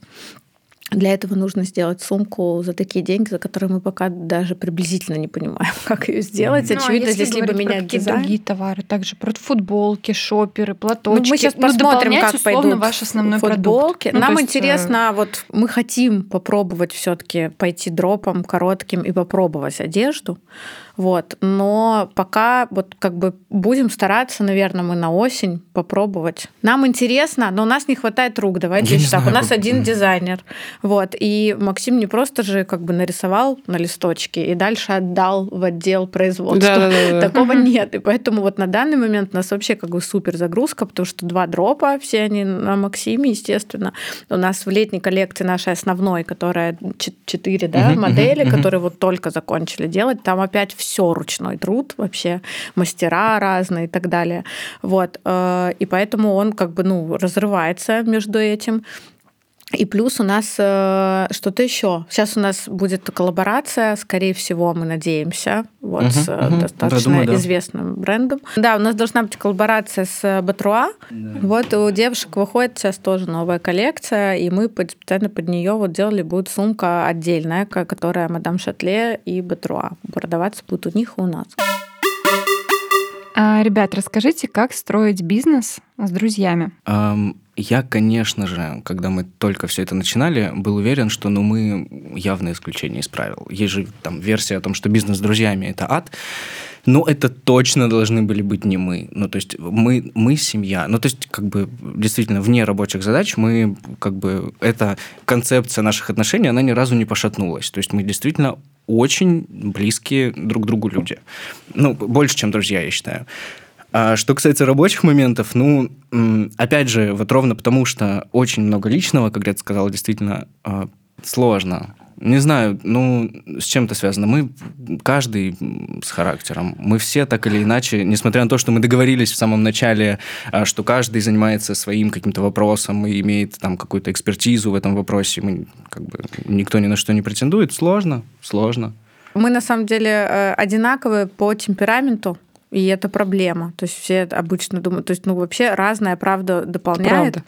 Speaker 2: для этого нужно сделать сумку за такие деньги, за которые мы пока даже приблизительно не понимаем, как ее сделать. Ну, а Очевидно, а здесь либо менять
Speaker 5: про дизайн. другие товары, также про футболки, шоперы, платочки. Ну,
Speaker 2: мы сейчас ну, посмотрим, как пойдут
Speaker 5: ваш основной
Speaker 2: футболки.
Speaker 5: продукт.
Speaker 2: Ну, Нам есть... интересно, вот мы хотим попробовать все-таки пойти дропом коротким и попробовать одежду. Вот. Но пока вот как бы будем стараться, наверное, мы на осень попробовать. Нам интересно, но у нас не хватает рук. Давайте Я так. У нас один дизайнер. Вот. И Максим не просто же как бы нарисовал на листочке и дальше отдал в отдел производства. Да, да, да. Такого нет. И поэтому вот на данный момент у нас вообще как бы супер загрузка, потому что два дропа, все они на Максиме, естественно. У нас в летней коллекции нашей основной, которая четыре да, модели, которые вот только закончили делать, там опять все все ручной труд вообще, мастера разные и так далее. Вот. Э, и поэтому он как бы ну, разрывается между этим. И плюс у нас э, что-то еще. Сейчас у нас будет коллаборация, скорее всего, мы надеемся, вот uh-huh, с uh-huh. достаточно да, думаю, известным да. брендом. Да, у нас должна быть коллаборация с Батруа. Да. Вот у девушек выходит сейчас тоже новая коллекция, и мы специально под нее вот делали будет сумка отдельная, которая Мадам Шатле и Батруа. Продаваться будет у них и у нас.
Speaker 5: А, ребят, расскажите, как строить бизнес с друзьями?
Speaker 1: Um я, конечно же, когда мы только все это начинали, был уверен, что ну, мы явное исключение из правил. Есть же там версия о том, что бизнес с друзьями – это ад. Но это точно должны были быть не мы. Ну, то есть мы, мы семья. Ну, то есть, как бы, действительно, вне рабочих задач мы, как бы, эта концепция наших отношений, она ни разу не пошатнулась. То есть мы действительно очень близкие друг другу люди. Ну, больше, чем друзья, я считаю. А что касается рабочих моментов, ну, опять же, вот ровно потому, что очень много личного, как я сказал, действительно а, сложно. Не знаю, ну, с чем это связано. Мы, каждый с характером. Мы все так или иначе, несмотря на то, что мы договорились в самом начале, а, что каждый занимается своим каким-то вопросом и имеет там какую-то экспертизу в этом вопросе, мы, как бы, никто ни на что не претендует, сложно, сложно.
Speaker 2: Мы, на самом деле, э, одинаковые по темпераменту. И это проблема. То есть все обычно думают, то есть, ну, вообще разная правда дополняет. Правда.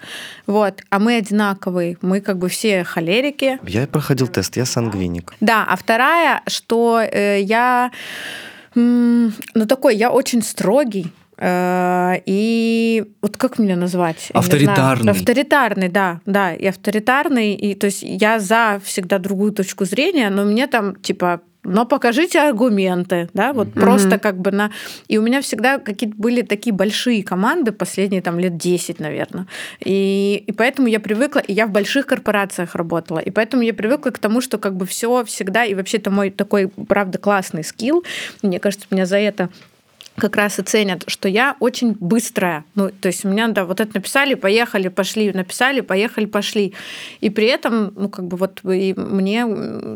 Speaker 2: Вот. А мы одинаковые. Мы как бы все холерики.
Speaker 4: Я проходил тест, я сангвиник.
Speaker 2: Да, а вторая, что э, я, ну, такой, я очень строгий. Э, и вот как меня назвать?
Speaker 1: Авторитарный.
Speaker 2: Авторитарный, да, да, и авторитарный. И то есть я за всегда другую точку зрения, но мне там типа но покажите аргументы, да, вот mm-hmm. просто как бы на... И у меня всегда какие-то были такие большие команды, последние там лет 10, наверное. И, и поэтому я привыкла, и я в больших корпорациях работала, и поэтому я привыкла к тому, что как бы все всегда, и вообще это мой такой, правда, классный скилл. Мне кажется, меня за это как раз и ценят, что я очень быстрая. Ну, то есть у меня, да, вот это написали, поехали, пошли, написали, поехали, пошли. И при этом, ну, как бы вот и мне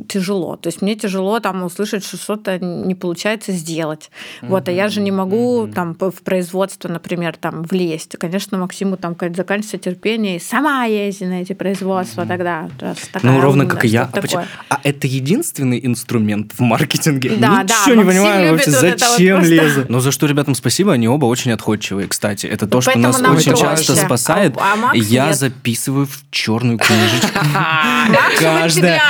Speaker 2: тяжело. То есть мне тяжело там услышать, что что-то не получается сделать. Mm-hmm. Вот, а я же не могу mm-hmm. там в производство, например, там влезть. Конечно, Максиму там заканчивается терпение, и сама езди на эти производства mm-hmm. тогда.
Speaker 1: Ну, ровно как и я. А, почему? а это единственный инструмент в маркетинге?
Speaker 2: Да,
Speaker 1: Ничего
Speaker 2: да,
Speaker 1: не
Speaker 2: Максим
Speaker 1: понимаю вообще,
Speaker 2: вот
Speaker 1: зачем
Speaker 2: вот
Speaker 1: лезу. За что ребятам спасибо, они оба очень отходчивые, кстати. Это то, что нас очень
Speaker 2: проще.
Speaker 1: часто спасает.
Speaker 2: А, а Макс
Speaker 1: я
Speaker 2: нет.
Speaker 1: записываю в черную книжечку каждое,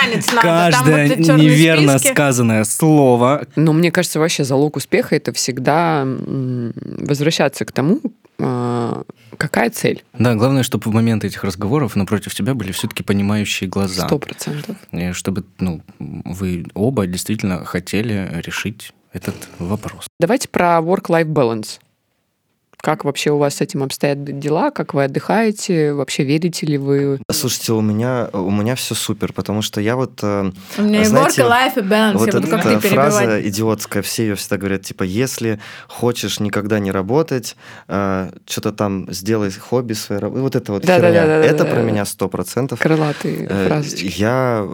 Speaker 1: каждое неверно сказанное слово.
Speaker 3: Но мне кажется, вообще залог успеха это всегда возвращаться к тому, а, какая цель.
Speaker 1: Да, главное, чтобы в момент этих разговоров напротив тебя были все-таки понимающие глаза.
Speaker 3: Сто процентов.
Speaker 1: Чтобы ну, вы оба действительно хотели решить этот вопрос.
Speaker 3: Давайте про work-life balance. Как вообще у вас с этим обстоят дела? Как вы отдыхаете? Вообще верите ли вы?
Speaker 4: Слушайте, у меня, у меня все супер, потому что я вот... э,
Speaker 2: У меня
Speaker 4: знаете,
Speaker 2: work, life, balance.
Speaker 4: Вот
Speaker 2: я буду как
Speaker 4: эта фраза идиотская, все ее всегда говорят, типа, если хочешь никогда не работать, что-то там сделай хобби работы. Вот это вот
Speaker 3: Да-да-да-да-да-да.
Speaker 4: херня. Это про меня сто процентов.
Speaker 3: Крылатые
Speaker 4: Э,
Speaker 3: фразочки.
Speaker 4: Я,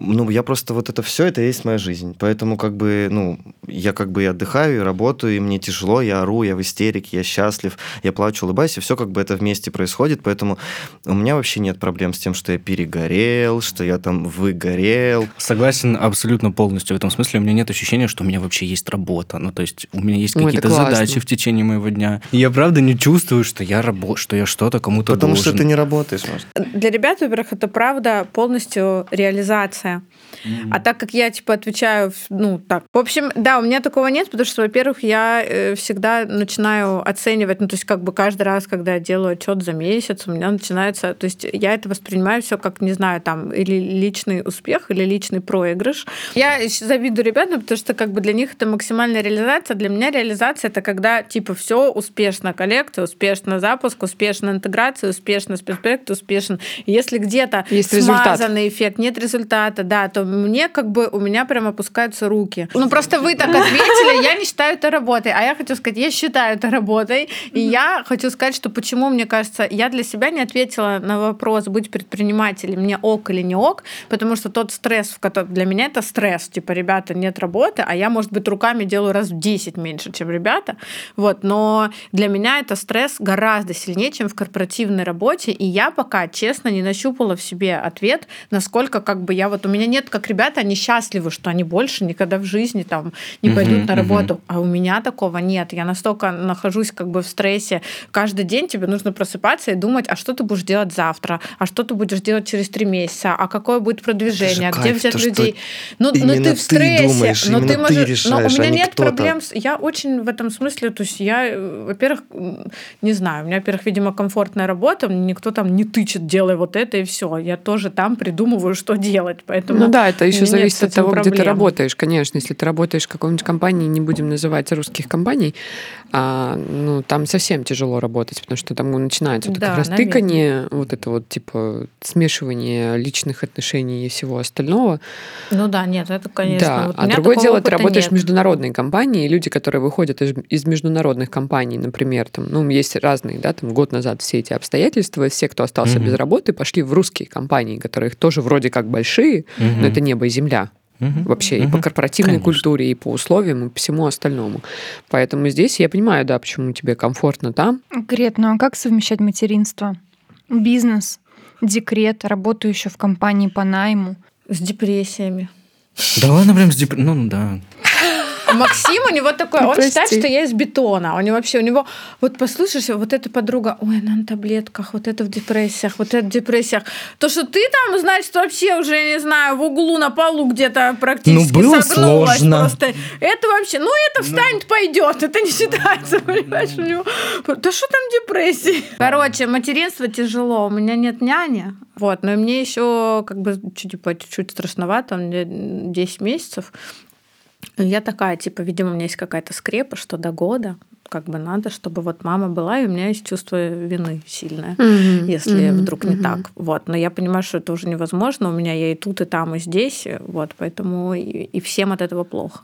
Speaker 4: ну, я просто вот это все, это и есть моя жизнь. Поэтому как бы, ну, я как бы и отдыхаю, и работаю, и мне тяжело, я ору, я в истерике, я счастлив, я плачу, улыбаюсь, и все как бы это вместе происходит. Поэтому у меня вообще нет проблем с тем, что я перегорел, что я там выгорел.
Speaker 1: Согласен абсолютно полностью. В этом смысле у меня нет ощущения, что у меня вообще есть работа. Ну, то есть у меня есть
Speaker 3: это
Speaker 1: какие-то задачи в течение моего дня. И я правда не чувствую, что я рабо... что я что-то кому-то
Speaker 4: Потому
Speaker 1: должен.
Speaker 4: что ты не работаешь, может.
Speaker 2: Для ребят, во-первых, это правда полностью реализация. Yeah. А так как я, типа, отвечаю, ну, так. В общем, да, у меня такого нет, потому что, во-первых, я э, всегда начинаю оценивать, ну, то есть, как бы каждый раз, когда я делаю отчет за месяц, у меня начинается, то есть, я это воспринимаю все как, не знаю, там, или личный успех, или личный проигрыш. Я завидую ребятам, потому что, как бы, для них это максимальная реализация. Для меня реализация это когда, типа, все успешно, коллекция, успешно запуск, успешно интеграция, успешно спецпроект, успешен. Если где-то
Speaker 3: Есть результат.
Speaker 2: смазанный эффект, нет результата, да, то мне как бы у меня прям опускаются руки. Ну просто вы так ответили, я не считаю это работой, а я хочу сказать, я считаю это работой, и я хочу сказать, что почему мне кажется, я для себя не ответила на вопрос быть предпринимателем, мне ок или не ок, потому что тот стресс, в котором для меня это стресс, типа ребята нет работы, а я может быть руками делаю раз в 10 меньше, чем ребята, вот, но для меня это стресс гораздо сильнее, чем в корпоративной работе, и я пока, честно, не нащупала в себе ответ, насколько как бы я вот, у меня нет, как ребята, они счастливы, что они больше никогда в жизни там не пойдут на
Speaker 1: мгм.
Speaker 2: работу, а у меня такого нет, я настолько нахожусь как бы в стрессе, каждый день тебе нужно просыпаться и думать, а что ты будешь делать завтра, а что ты будешь делать через три месяца, а какое будет продвижение,
Speaker 4: Это же
Speaker 2: где
Speaker 4: кайф,
Speaker 2: взять
Speaker 4: то, что
Speaker 2: людей. Ну, ну
Speaker 4: именно
Speaker 2: ты в
Speaker 4: ты
Speaker 2: стрессе,
Speaker 4: думаешь,
Speaker 2: но ты
Speaker 4: ты
Speaker 2: можешь, но у
Speaker 4: решаешь, а
Speaker 2: меня
Speaker 4: не
Speaker 2: нет
Speaker 4: кто-то.
Speaker 2: проблем с- я очень в этом смысле, то есть я, во-первых, не знаю, у меня, во-первых, видимо, комфортная работа, мне никто там не тычет, делай вот это и все. Я тоже там придумываю, что делать, поэтому.
Speaker 3: Ну да, это еще зависит от того, где ты
Speaker 2: проблем.
Speaker 3: работаешь, конечно. Если ты работаешь в какой-нибудь компании, не будем называть русских компаний, а, ну, там совсем тяжело работать, потому что там начинается вот это
Speaker 2: Да,
Speaker 3: как раз тыканье, вот это вот типа смешивание личных отношений и всего остального.
Speaker 2: Ну да, нет, это, конечно.
Speaker 3: да,
Speaker 2: вот
Speaker 3: а другое дело, ты работаешь
Speaker 2: нет.
Speaker 3: в международной компании, и люди, которые выходят из, из международных компаний, например, там, ну, есть разные, да, там, год назад все эти обстоятельства, все, кто остался
Speaker 1: Мгм.
Speaker 3: без работы, пошли в русские компании, которые тоже вроде как большие,
Speaker 1: Мгм.
Speaker 3: но это небо и земля
Speaker 1: Мгм.
Speaker 3: вообще и по корпоративной
Speaker 1: Конечно.
Speaker 3: культуре, и по условиям, и по всему остальному. Поэтому здесь я понимаю, да, почему тебе комфортно там.
Speaker 5: Грет, ну а как совмещать материнство? Бизнес, декрет, работу еще в компании по найму.
Speaker 2: С депрессиями.
Speaker 1: Да ладно, прям с деп- Ну, да.
Speaker 2: Максим у него такой,
Speaker 3: Ну,
Speaker 2: он считает, что я из бетона. У него вообще, у него, вот послушаешь, вот эта подруга, ой, она на таблетках, вот это в депрессиях, вот это в депрессиях. То, что ты там, значит, вообще уже, не знаю, в углу на полу где-то практически
Speaker 1: Ну, было
Speaker 2: согнулась
Speaker 1: сложно.
Speaker 2: просто. Это вообще, ну, это встанет, пойдет, это не считается, понимаешь, у него. Да что там депрессии? Короче, материнство тяжело, у меня нет няни, вот, но мне еще как бы чуть, типа, чуть-чуть страшновато, мне 10 месяцев. Я такая, типа, видимо, у меня есть какая-то скрепа, что до года как бы надо, чтобы вот мама была, и у меня есть чувство вины сильное, если
Speaker 3: Мгм,
Speaker 2: вдруг не
Speaker 3: мгм.
Speaker 2: так. Вот. Но я понимаю, что это уже невозможно. У меня я и тут, и там, и здесь. Вот. Поэтому и, и всем от этого плохо.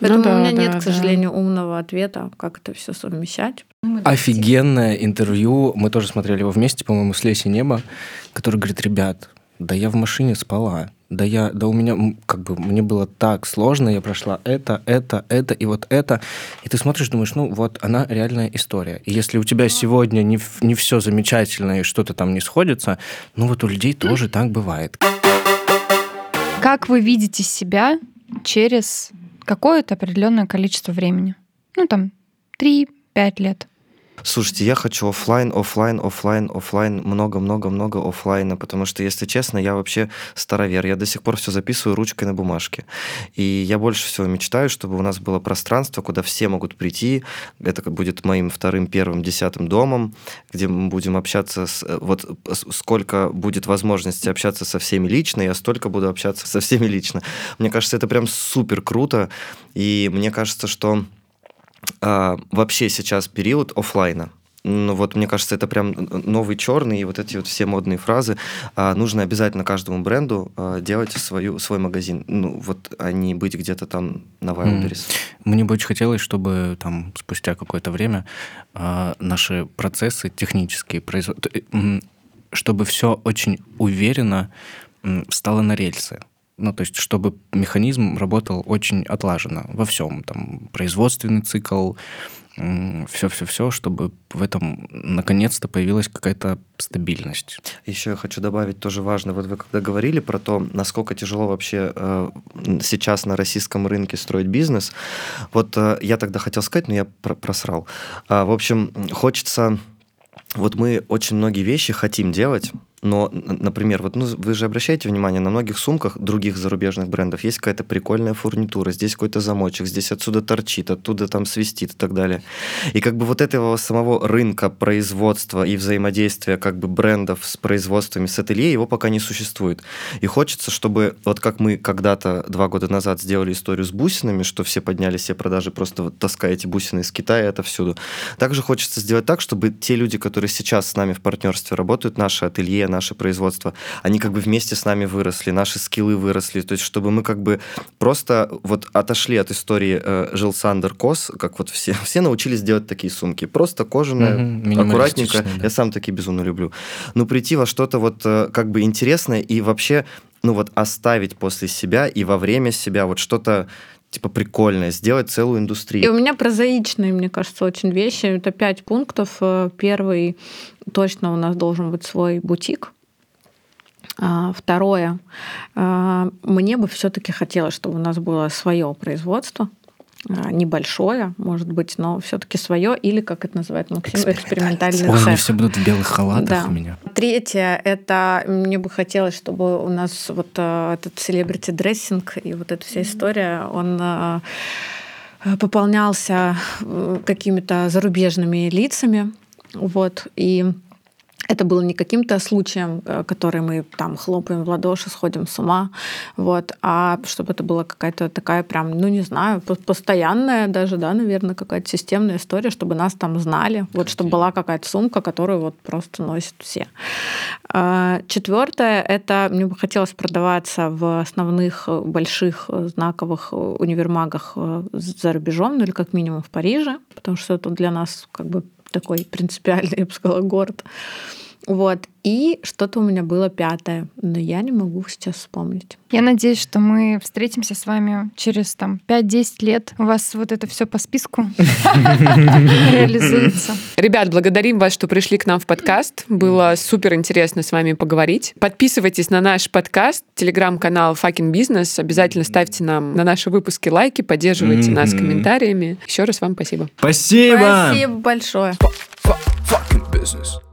Speaker 2: Поэтому
Speaker 3: да,
Speaker 2: у меня
Speaker 3: да,
Speaker 2: нет, к
Speaker 3: да.
Speaker 2: сожалению, умного ответа, как это все совмещать.
Speaker 1: Офигенное интервью. Мы тоже смотрели его вместе, по-моему, с Леси Неба, который говорит, ребят, да я в машине спала. Да я, да у меня, как бы, мне было так сложно, я прошла это, это, это и вот это. И ты смотришь, думаешь, ну вот, она реальная история. И если у тебя сегодня не, не все замечательно и что-то там не сходится, ну вот у людей тоже так бывает.
Speaker 5: Как вы видите себя через какое-то определенное количество времени? Ну, там, 3-5 лет.
Speaker 4: Слушайте, я хочу оффлайн, оффлайн, оффлайн, оффлайн, много-много-много оффлайна, потому что, если честно, я вообще старовер. Я до сих пор все записываю ручкой на бумажке. И я больше всего мечтаю, чтобы у нас было пространство, куда все могут прийти. Это будет моим вторым, первым, десятым домом, где мы будем общаться с... э, Вот сколько будет возможности общаться со всеми лично, я столько буду общаться со всеми лично. Мне кажется, это прям супер круто. И мне кажется, что а, вообще сейчас период оффлайна. Ну вот, мне кажется, это прям новый черный, и вот эти вот все модные фразы. А, нужно обязательно каждому бренду а, делать свою, свой магазин. Ну вот, а не быть где-то там на Wildberries.
Speaker 1: Мне бы очень хотелось, чтобы там спустя какое-то время а, наши процессы технические, производ- м, чтобы все очень уверенно м, встало на рельсы. Ну, то есть, чтобы механизм работал очень отлаженно во всем. Там, производственный цикл, все-все-все, чтобы в этом наконец-то появилась какая-то стабильность.
Speaker 4: Еще я хочу добавить тоже важно. Вот вы когда говорили про то, насколько тяжело вообще э, сейчас на российском рынке строить бизнес, вот э, я тогда хотел сказать, но я про- просрал. А, в общем, хочется... Вот мы очень многие вещи хотим делать, но, например, вот ну, вы же обращаете внимание, на многих сумках других зарубежных брендов есть какая-то прикольная фурнитура, здесь какой-то замочек, здесь отсюда торчит, оттуда там свистит и так далее. И как бы вот этого самого рынка производства и взаимодействия как бы брендов с производствами, с ателье, его пока не существует. И хочется, чтобы вот как мы когда-то два года назад сделали историю с бусинами, что все подняли все продажи, просто вот таская эти бусины из Китая, это всюду. Также хочется сделать так, чтобы те люди, которые сейчас с нами в партнерстве работают, наши ателье, наше производство, они как бы вместе с нами выросли, наши скиллы выросли, то есть чтобы мы как бы просто вот отошли от истории э, жил Сандер Кос, как вот все, все научились делать такие сумки, просто кожаные,
Speaker 1: Мгм,
Speaker 4: аккуратненько,
Speaker 1: да.
Speaker 4: я сам такие безумно люблю. Но прийти во что-то вот э, как бы интересное и вообще, ну вот оставить после себя и во время себя вот что-то типа прикольное, сделать целую
Speaker 2: И
Speaker 4: индустрию.
Speaker 2: у меня прозаичные, мне кажется, очень вещи. Это пять пунктов. Э, Первый, точно у нас должен быть свой бутик. А, Второе, а, мне бы все-таки хотелось, чтобы у нас было свое производство, небольшое, может быть, но все-таки свое, или как это называет Максим, экспериментальный
Speaker 1: Ой, они
Speaker 2: цех.
Speaker 1: все будут в белых халатах
Speaker 2: Да.
Speaker 1: у меня.
Speaker 2: Третье, это мне бы хотелось, чтобы у нас вот э, этот селебрити дрессинг и вот эта вся история, он э, э, пополнялся э, какими-то зарубежными лицами, вот, и это было не каким-то случаем, э, который мы там хлопаем в ладоши, сходим с ума, вот, а чтобы это была какая-то такая прям, ну не знаю, по- постоянная даже, да, наверное, какая-то системная история, чтобы нас там знали, вот, чтобы была какая-то сумка, которую вот просто носят все. А, Четвертое, это мне бы хотелось продаваться в основных э, больших э, знаковых универмагах за рубежом, ну или как минимум в Париже, потому что это для нас как бы такой принципиальный, я бы сказала, город. Вот. И что-то у меня было пятое, но я не могу сейчас вспомнить.
Speaker 5: Я надеюсь, что мы встретимся с вами через там 5-10 лет. У вас вот это все по списку реализуется.
Speaker 3: Ребят, благодарим вас, что пришли к нам в подкаст. Было супер интересно с вами поговорить. Подписывайтесь на наш подкаст, телеграм-канал Fucking Business. Обязательно ставьте нам на наши выпуски лайки, поддерживайте нас комментариями. Еще раз вам спасибо.
Speaker 1: Спасибо!
Speaker 2: Спасибо большое.
Speaker 6: fucking business.